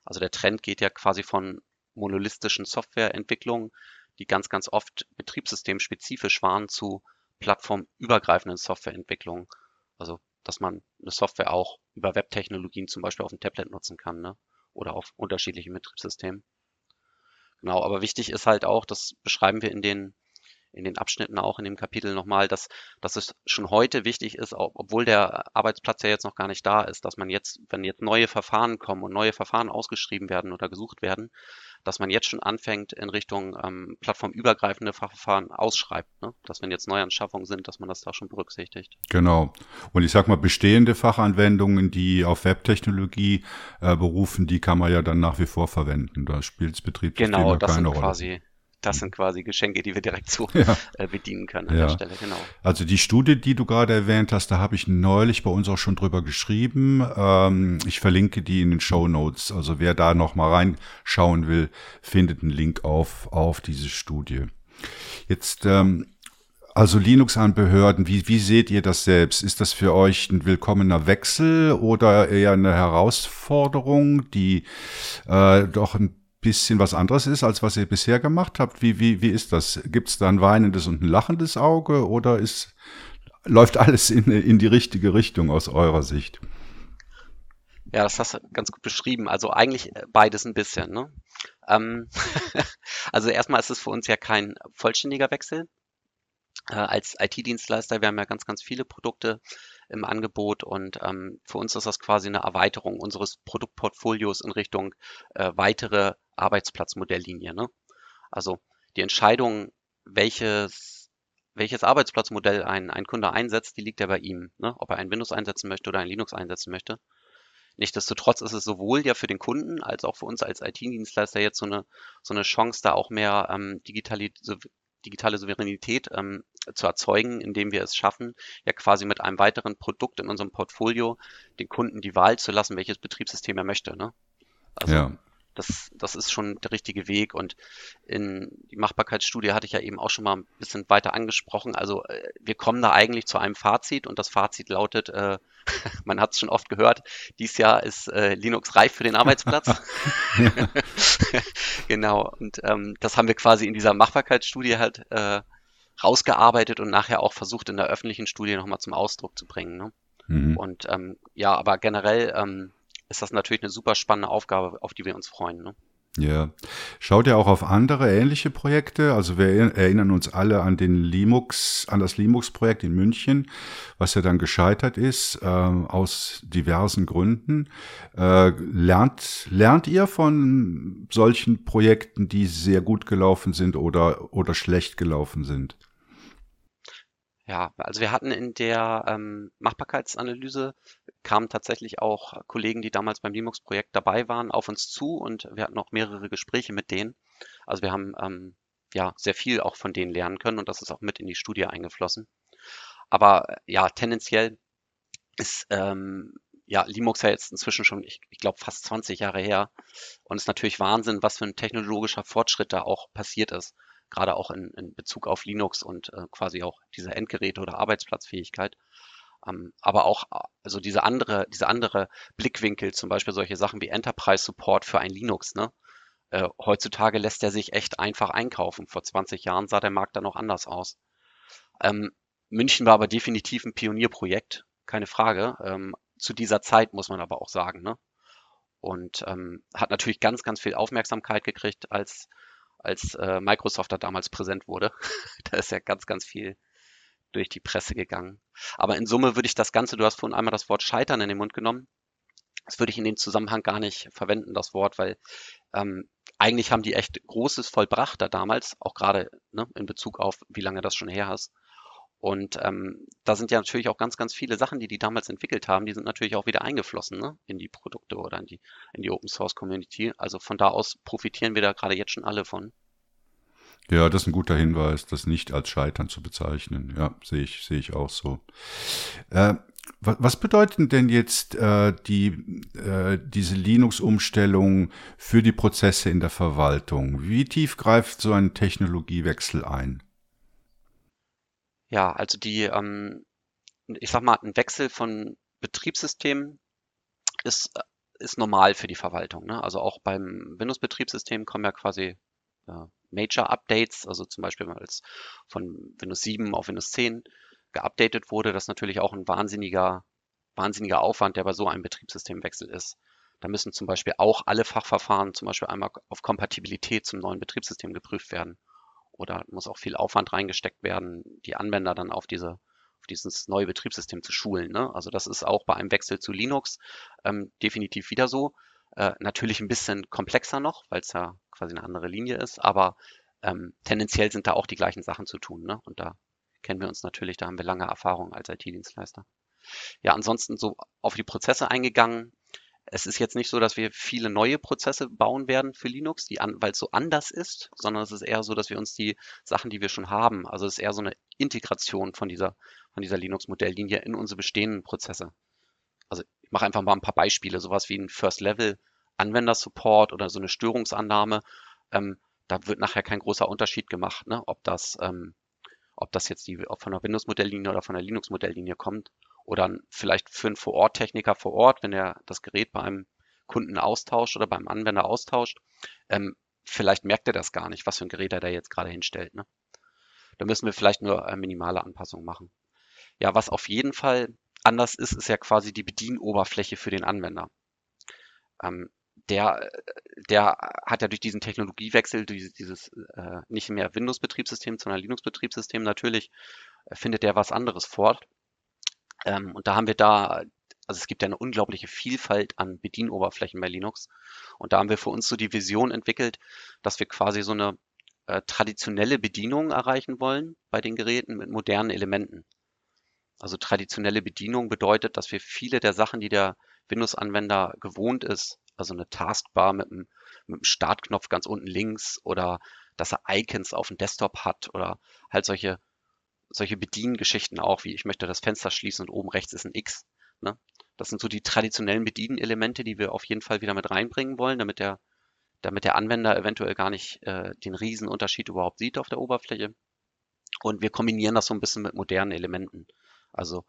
Also der Trend geht ja quasi von monolithischen Softwareentwicklungen die ganz, ganz oft betriebssystemspezifisch waren, zu plattformübergreifenden Softwareentwicklungen. Also, dass man eine Software auch über Webtechnologien zum Beispiel auf dem Tablet nutzen kann, ne? oder auf unterschiedlichen Betriebssystemen. Genau, aber wichtig ist halt auch, das beschreiben wir in den in den Abschnitten auch in dem Kapitel nochmal, dass, dass es schon heute wichtig ist, obwohl der Arbeitsplatz ja jetzt noch gar nicht da ist, dass man jetzt, wenn jetzt neue Verfahren kommen und neue Verfahren ausgeschrieben werden oder gesucht werden, dass man jetzt schon anfängt in Richtung ähm, plattformübergreifende Fachverfahren ausschreibt. Ne? Dass wenn jetzt Neuanschaffungen sind, dass man das da schon berücksichtigt. Genau. Und ich sag mal, bestehende Fachanwendungen, die auf Webtechnologie äh, berufen, die kann man ja dann nach wie vor verwenden. Da spielt das Betriebssystem genau, ja keine Rolle. Quasi das sind quasi Geschenke, die wir direkt so ja. äh, bedienen können an ja. der Stelle, genau. Also die Studie, die du gerade erwähnt hast, da habe ich neulich bei uns auch schon drüber geschrieben. Ähm, ich verlinke die in den Show Notes. Also wer da noch mal reinschauen will, findet einen Link auf, auf diese Studie. Jetzt, ähm, also Linux an Behörden, wie, wie seht ihr das selbst? Ist das für euch ein willkommener Wechsel oder eher eine Herausforderung, die äh, doch ein bisschen was anderes ist, als was ihr bisher gemacht habt? Wie, wie, wie ist das? Gibt es da ein weinendes und ein lachendes Auge oder ist, läuft alles in, in die richtige Richtung aus eurer Sicht? Ja, das hast du ganz gut beschrieben. Also eigentlich äh, beides ein bisschen. Ne? Ähm also erstmal ist es für uns ja kein vollständiger Wechsel. Äh, als IT-Dienstleister, wir haben ja ganz, ganz viele Produkte im Angebot und ähm, für uns ist das quasi eine Erweiterung unseres Produktportfolios in Richtung äh, weitere Arbeitsplatzmodelllinie. Ne? Also die Entscheidung, welches, welches Arbeitsplatzmodell ein, ein Kunde einsetzt, die liegt ja bei ihm, ne? ob er ein Windows einsetzen möchte oder ein Linux einsetzen möchte. Nichtsdestotrotz ist es sowohl ja für den Kunden als auch für uns als IT-Dienstleister jetzt so eine, so eine Chance, da auch mehr ähm, digitale, digitale Souveränität ähm, zu erzeugen, indem wir es schaffen, ja quasi mit einem weiteren Produkt in unserem Portfolio den Kunden die Wahl zu lassen, welches Betriebssystem er möchte. Ne? Also ja. Das, das ist schon der richtige Weg. Und in die Machbarkeitsstudie hatte ich ja eben auch schon mal ein bisschen weiter angesprochen. Also äh, wir kommen da eigentlich zu einem Fazit und das Fazit lautet, äh, man hat es schon oft gehört, dies Jahr ist äh, Linux reif für den Arbeitsplatz. genau, und ähm, das haben wir quasi in dieser Machbarkeitsstudie halt äh, rausgearbeitet und nachher auch versucht in der öffentlichen Studie nochmal zum Ausdruck zu bringen. Ne? Mhm. Und ähm, ja, aber generell ähm, ist das natürlich eine super spannende Aufgabe, auf die wir uns freuen. Ne? Ja. Schaut ihr auch auf andere ähnliche Projekte? Also wir erinnern uns alle an den Linux, an das Linux-Projekt in München, was ja dann gescheitert ist, äh, aus diversen Gründen. Äh, lernt, lernt ihr von solchen Projekten, die sehr gut gelaufen sind oder, oder schlecht gelaufen sind? Ja, also wir hatten in der ähm, Machbarkeitsanalyse kamen tatsächlich auch Kollegen, die damals beim Linux-Projekt dabei waren, auf uns zu und wir hatten auch mehrere Gespräche mit denen. Also wir haben ähm, ja sehr viel auch von denen lernen können und das ist auch mit in die Studie eingeflossen. Aber äh, ja, tendenziell ist ähm, ja Linux ja jetzt inzwischen schon, ich, ich glaube, fast 20 Jahre her und es ist natürlich Wahnsinn, was für ein technologischer Fortschritt da auch passiert ist gerade auch in, in Bezug auf Linux und äh, quasi auch diese Endgeräte oder Arbeitsplatzfähigkeit. Ähm, aber auch also diese andere, diese andere Blickwinkel, zum Beispiel solche Sachen wie Enterprise Support für ein Linux. Ne? Äh, heutzutage lässt er sich echt einfach einkaufen. Vor 20 Jahren sah der Markt da noch anders aus. Ähm, München war aber definitiv ein Pionierprojekt. keine Frage. Ähm, zu dieser Zeit muss man aber auch sagen, ne? Und ähm, hat natürlich ganz, ganz viel Aufmerksamkeit gekriegt, als, als äh, Microsoft da damals präsent wurde. da ist ja ganz, ganz viel durch die Presse gegangen. Aber in Summe würde ich das Ganze, du hast vorhin einmal das Wort Scheitern in den Mund genommen. Das würde ich in dem Zusammenhang gar nicht verwenden, das Wort, weil ähm, eigentlich haben die echt Großes vollbracht da damals, auch gerade ne, in Bezug auf, wie lange das schon her ist. Und ähm, da sind ja natürlich auch ganz, ganz viele Sachen, die die damals entwickelt haben, die sind natürlich auch wieder eingeflossen ne, in die Produkte oder in die, in die Open Source Community. Also von da aus profitieren wir da gerade jetzt schon alle von. Ja, das ist ein guter Hinweis, das nicht als Scheitern zu bezeichnen. Ja, sehe ich, sehe ich auch so. Äh, was bedeuten denn jetzt äh, die, äh, diese Linux-Umstellung für die Prozesse in der Verwaltung? Wie tief greift so ein Technologiewechsel ein? Ja, also die, ähm, ich sag mal, ein Wechsel von Betriebssystemen ist, ist normal für die Verwaltung. Ne? Also auch beim Windows-Betriebssystem kommen ja quasi äh, Major-Updates, also zum Beispiel als von Windows 7 auf Windows 10 geupdatet wurde, das natürlich auch ein wahnsinniger, wahnsinniger Aufwand, der bei so einem Betriebssystemwechsel ist. Da müssen zum Beispiel auch alle Fachverfahren zum Beispiel einmal auf Kompatibilität zum neuen Betriebssystem geprüft werden. Oder muss auch viel Aufwand reingesteckt werden, die Anwender dann auf diese dieses neue Betriebssystem zu schulen. Ne? Also das ist auch bei einem Wechsel zu Linux ähm, definitiv wieder so. Äh, natürlich ein bisschen komplexer noch, weil es ja quasi eine andere Linie ist, aber ähm, tendenziell sind da auch die gleichen Sachen zu tun. Ne? Und da kennen wir uns natürlich, da haben wir lange Erfahrung als IT-Dienstleister. Ja, ansonsten so auf die Prozesse eingegangen. Es ist jetzt nicht so, dass wir viele neue Prozesse bauen werden für Linux, die weil es so anders ist, sondern es ist eher so, dass wir uns die Sachen, die wir schon haben, also es ist eher so eine Integration von dieser, von dieser Linux-Modelllinie in unsere bestehenden Prozesse. Also ich mache einfach mal ein paar Beispiele, sowas wie ein First-Level-Anwender-Support oder so eine Störungsannahme. Ähm, da wird nachher kein großer Unterschied gemacht, ne? ob das ähm, ob das jetzt die, von der Windows-Modelllinie oder von der Linux-Modelllinie kommt. Oder vielleicht für einen Vor-Ort-Techniker vor Ort, wenn er das Gerät bei einem Kunden austauscht oder beim Anwender austauscht, ähm, vielleicht merkt er das gar nicht, was für ein Gerät er da jetzt gerade hinstellt. Ne? Da müssen wir vielleicht nur äh, minimale Anpassungen machen. Ja, was auf jeden Fall anders ist, ist ja quasi die Bedienoberfläche für den Anwender. Ähm, der, der hat ja durch diesen Technologiewechsel, dieses, dieses äh, nicht mehr Windows-Betriebssystem, sondern Linux-Betriebssystem, natürlich äh, findet der was anderes fort. Ähm, und da haben wir da, also es gibt ja eine unglaubliche Vielfalt an Bedienoberflächen bei Linux. Und da haben wir für uns so die Vision entwickelt, dass wir quasi so eine äh, traditionelle Bedienung erreichen wollen bei den Geräten mit modernen Elementen. Also traditionelle Bedienung bedeutet, dass wir viele der Sachen, die der Windows-Anwender gewohnt ist, also eine Taskbar mit einem, mit einem Startknopf ganz unten links oder dass er Icons auf dem Desktop hat oder halt solche, solche Bediengeschichten auch, wie ich möchte das Fenster schließen und oben rechts ist ein X. Ne? Das sind so die traditionellen Bedienelemente, die wir auf jeden Fall wieder mit reinbringen wollen, damit der, damit der Anwender eventuell gar nicht äh, den Riesenunterschied überhaupt sieht auf der Oberfläche. Und wir kombinieren das so ein bisschen mit modernen Elementen. Also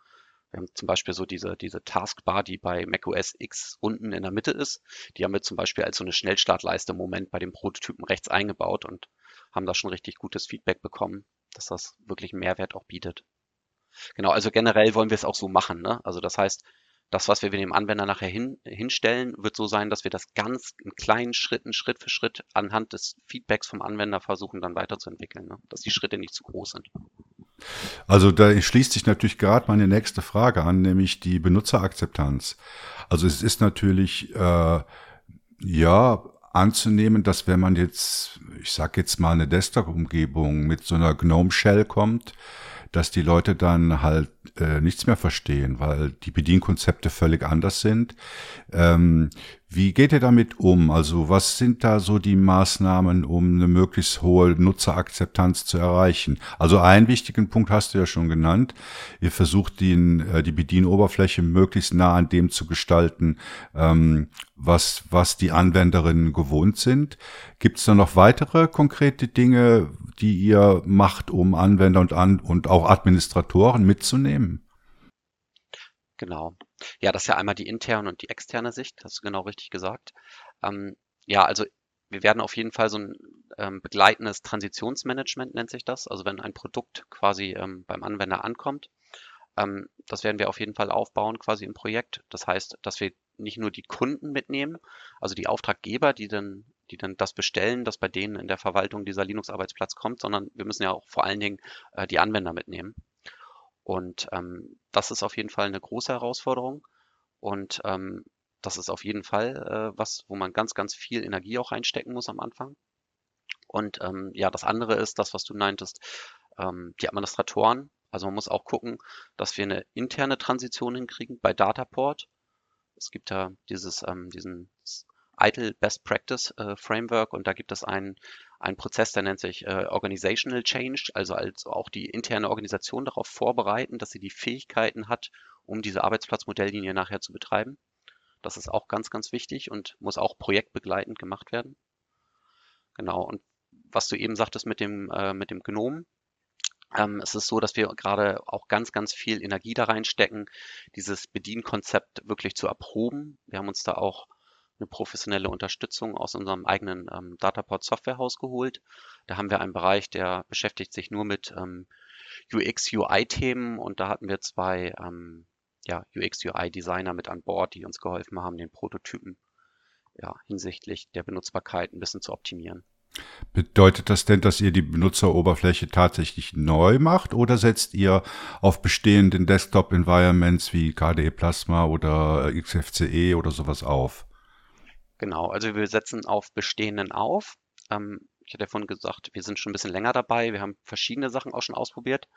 wir haben zum Beispiel so diese, diese Taskbar, die bei macOS X unten in der Mitte ist. Die haben wir zum Beispiel als so eine Schnellstartleiste im Moment bei dem Prototypen rechts eingebaut und haben da schon richtig gutes Feedback bekommen, dass das wirklich Mehrwert auch bietet. Genau, also generell wollen wir es auch so machen. Ne? Also das heißt, das, was wir dem Anwender nachher hin, hinstellen, wird so sein, dass wir das ganz in kleinen Schritten, Schritt für Schritt anhand des Feedbacks vom Anwender versuchen dann weiterzuentwickeln, ne? dass die Schritte nicht zu groß sind. Also da schließt sich natürlich gerade meine nächste Frage an, nämlich die Benutzerakzeptanz. Also es ist natürlich äh, ja anzunehmen, dass wenn man jetzt, ich sag jetzt mal eine Desktop-Umgebung mit so einer GNOME Shell kommt, dass die Leute dann halt äh, nichts mehr verstehen, weil die Bedienkonzepte völlig anders sind. Ähm, wie geht ihr damit um? Also was sind da so die Maßnahmen, um eine möglichst hohe Nutzerakzeptanz zu erreichen? Also einen wichtigen Punkt hast du ja schon genannt. Ihr versucht den, äh, die Bedienoberfläche möglichst nah an dem zu gestalten, ähm, was, was die Anwenderinnen gewohnt sind. Gibt es da noch weitere konkrete Dinge, die ihr macht, um Anwender und, an, und auch Administratoren mitzunehmen? Genau. Ja, das ist ja einmal die interne und die externe Sicht, hast du genau richtig gesagt. Ähm, ja, also wir werden auf jeden Fall so ein ähm, begleitendes Transitionsmanagement nennt sich das. Also wenn ein Produkt quasi ähm, beim Anwender ankommt, Ähm, das werden wir auf jeden Fall aufbauen quasi im Projekt. Das heißt, dass wir nicht nur die Kunden mitnehmen, also die Auftraggeber, die dann, die dann das bestellen, das bei denen in der Verwaltung dieser Linux-Arbeitsplatz kommt, sondern wir müssen ja auch vor allen Dingen äh, die Anwender mitnehmen. Und ähm, das ist auf jeden Fall eine große Herausforderung. Und ähm, das ist auf jeden Fall äh, was, wo man ganz, ganz viel Energie auch reinstecken muss am Anfang. Und ähm, ja, das andere ist das, was du meintest, ähm, die Administratoren. Also man muss auch gucken, dass wir eine interne Transition hinkriegen bei Dataport. Es gibt ja dieses, ähm, diesen ITIL Best Practice äh, Framework und da gibt es einen, einen Prozess, der nennt sich äh, Organizational Change, also als auch die interne Organisation darauf vorbereiten, dass sie die Fähigkeiten hat, um diese Arbeitsplatzmodelllinie nachher zu betreiben. Das ist auch ganz, ganz wichtig und muss auch projektbegleitend gemacht werden. Genau. Und was du eben sagtest mit dem, äh, mit dem Gnom, ähm, es ist so, dass wir gerade auch ganz, ganz viel Energie da reinstecken, dieses Bedienkonzept wirklich zu erproben. Wir haben uns da auch eine professionelle Unterstützung aus unserem eigenen ähm, Dataport Softwarehaus geholt. Da haben wir einen Bereich, der beschäftigt sich nur mit ähm, UX, UI-Themen und da hatten wir zwei ähm, ja, UX, UI-Designer mit an Bord, die uns geholfen haben, den Prototypen ja, hinsichtlich der Benutzbarkeit ein bisschen zu optimieren. Bedeutet das denn, dass ihr die Benutzeroberfläche tatsächlich neu macht oder setzt ihr auf bestehenden Desktop-Environments wie KDE Plasma oder XFCE oder sowas auf? Genau, also wir setzen auf bestehenden auf. Ähm, ich hatte ja vorhin gesagt, wir sind schon ein bisschen länger dabei. Wir haben verschiedene Sachen auch schon ausprobiert.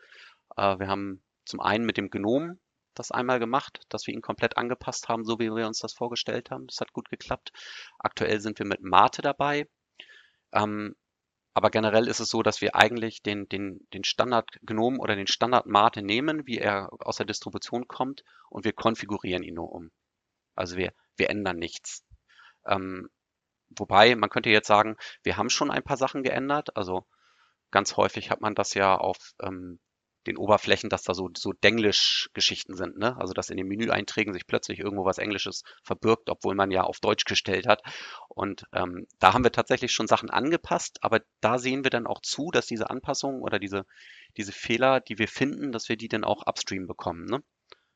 Äh, wir haben zum einen mit dem Genom das einmal gemacht, dass wir ihn komplett angepasst haben, so wie wir uns das vorgestellt haben. Das hat gut geklappt. Aktuell sind wir mit Mate dabei. Ähm, aber generell ist es so, dass wir eigentlich den, den, den Standard Gnome oder den Standard Mate nehmen, wie er aus der Distribution kommt, und wir konfigurieren ihn nur um. Also wir, wir ändern nichts. Ähm, wobei, man könnte jetzt sagen, wir haben schon ein paar Sachen geändert. Also ganz häufig hat man das ja auf ähm, den Oberflächen, dass da so, so Denglisch-Geschichten sind, ne? Also dass in den Menüeinträgen sich plötzlich irgendwo was Englisches verbirgt, obwohl man ja auf Deutsch gestellt hat. Und ähm, da haben wir tatsächlich schon Sachen angepasst, aber da sehen wir dann auch zu, dass diese Anpassungen oder diese, diese Fehler, die wir finden, dass wir die dann auch upstream bekommen, ne?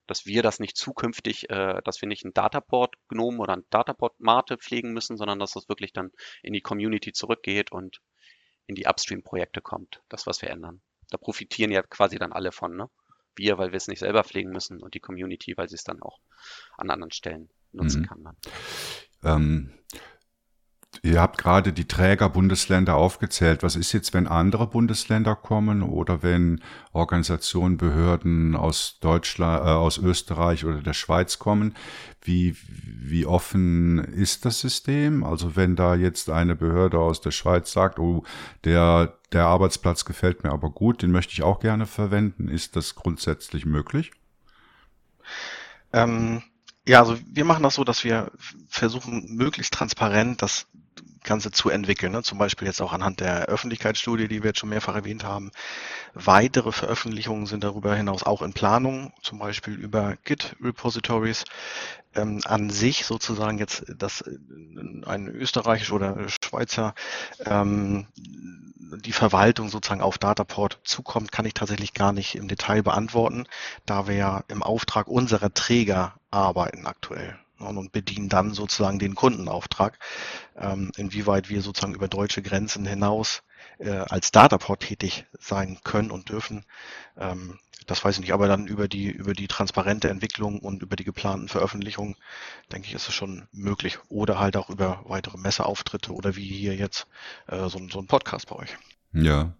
Dass wir das nicht zukünftig, äh, dass wir nicht ein Dataport Gnome oder ein Dataport Mate pflegen müssen, sondern dass das wirklich dann in die Community zurückgeht und in die Upstream-Projekte kommt, das, was wir ändern. Da profitieren ja quasi dann alle von, ne? Wir, weil wir es nicht selber pflegen müssen und die Community, weil sie es dann auch an anderen Stellen nutzen mhm. kann. Dann. Ähm, Ihr habt gerade die Trägerbundesländer aufgezählt. Was ist jetzt, wenn andere Bundesländer kommen oder wenn Organisationen, Behörden aus Deutschland, äh, aus Österreich oder der Schweiz kommen? Wie, wie offen ist das System? Also wenn da jetzt eine Behörde aus der Schweiz sagt, oh, der, der Arbeitsplatz gefällt mir aber gut, den möchte ich auch gerne verwenden, ist das grundsätzlich möglich? Ähm ja, also wir machen das so, dass wir versuchen, möglichst transparent das Ganze zu entwickeln. Ne? Zum Beispiel jetzt auch anhand der Öffentlichkeitsstudie, die wir jetzt schon mehrfach erwähnt haben. Weitere Veröffentlichungen sind darüber hinaus auch in Planung, zum Beispiel über Git-Repositories. Ähm, an sich sozusagen jetzt, dass äh, ein österreichisch oder Schweizer ähm, die Verwaltung sozusagen auf Dataport zukommt, kann ich tatsächlich gar nicht im Detail beantworten, da wir ja im Auftrag unserer Träger arbeiten aktuell und bedienen dann sozusagen den Kundenauftrag. Ähm, inwieweit wir sozusagen über deutsche Grenzen hinaus äh, als Dataport tätig sein können und dürfen, ähm, das weiß ich nicht, aber dann über die, über die transparente Entwicklung und über die geplanten Veröffentlichungen, denke ich, ist es schon möglich. Oder halt auch über weitere Messeauftritte oder wie hier jetzt äh, so, so ein Podcast bei euch. Ja,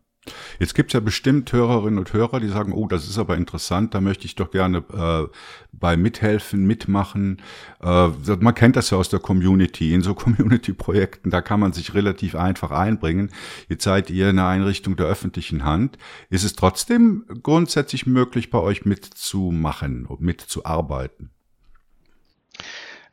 Jetzt gibt es ja bestimmt Hörerinnen und Hörer, die sagen, oh, das ist aber interessant, da möchte ich doch gerne äh, bei mithelfen, mitmachen. Äh, man kennt das ja aus der Community. In so Community-Projekten, da kann man sich relativ einfach einbringen. Jetzt seid ihr eine Einrichtung der öffentlichen Hand. Ist es trotzdem grundsätzlich möglich, bei euch mitzumachen, mitzuarbeiten?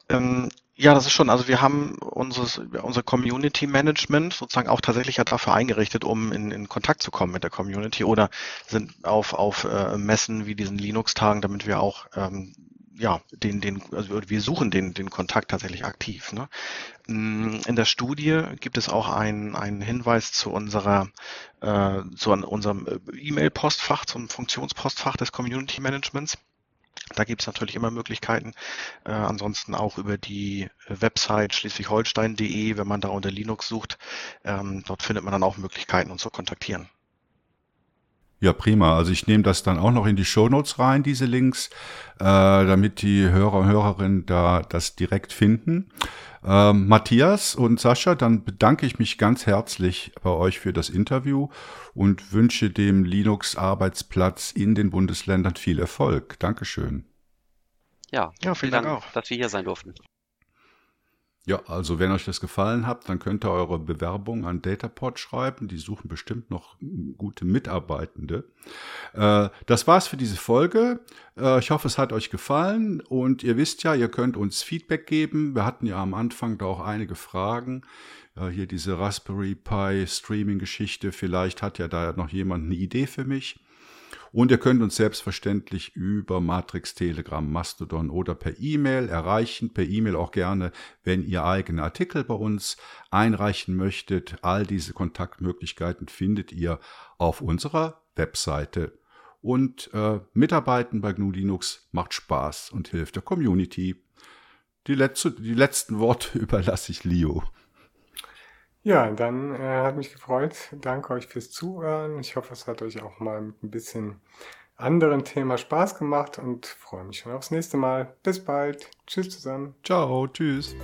Ähm, ja, das ist schon. Also wir haben unseres, unser Community Management sozusagen auch tatsächlich ja dafür eingerichtet, um in, in Kontakt zu kommen mit der Community oder sind auf, auf äh, Messen wie diesen Linux-Tagen, damit wir auch ähm, ja, den, den, also wir suchen den, den Kontakt tatsächlich aktiv. Ne? Mm, in der Studie gibt es auch einen, einen Hinweis zu unserer, äh, zu unserem äh, E-Mail-Postfach, zum Funktionspostfach des Community Managements. Da gibt es natürlich immer Möglichkeiten. Äh, ansonsten auch über die Website schleswig-holstein.de, wenn man da unter Linux sucht. Ähm, dort findet man dann auch Möglichkeiten, uns zu kontaktieren. Ja, prima. Also ich nehme das dann auch noch in die Shownotes rein, diese Links, äh, damit die Hörer und Hörerinnen da das direkt finden. Ähm, Matthias und Sascha, dann bedanke ich mich ganz herzlich bei euch für das Interview und wünsche dem Linux-Arbeitsplatz in den Bundesländern viel Erfolg. Dankeschön. Ja, ja vielen Dank, Dank auch. dass wir hier sein durften. Ja, also wenn euch das gefallen hat, dann könnt ihr eure Bewerbung an Dataport schreiben. Die suchen bestimmt noch gute Mitarbeitende. Äh, das war's für diese Folge. Äh, ich hoffe, es hat euch gefallen und ihr wisst ja, ihr könnt uns Feedback geben. Wir hatten ja am Anfang da auch einige Fragen. Hier diese Raspberry Pi Streaming-Geschichte. Vielleicht hat ja da noch jemand eine Idee für mich. Und ihr könnt uns selbstverständlich über Matrix, Telegram, Mastodon oder per E-Mail erreichen. Per E-Mail auch gerne, wenn ihr eigene Artikel bei uns einreichen möchtet. All diese Kontaktmöglichkeiten findet ihr auf unserer Webseite. Und äh, Mitarbeiten bei GNU Linux macht Spaß und hilft der Community. Die, letzte, die letzten Worte überlasse ich Leo. Ja, dann äh, hat mich gefreut. Danke euch fürs Zuhören. Ich hoffe, es hat euch auch mal mit ein bisschen anderen Thema Spaß gemacht und freue mich schon aufs nächste Mal. Bis bald. Tschüss zusammen. Ciao, tschüss.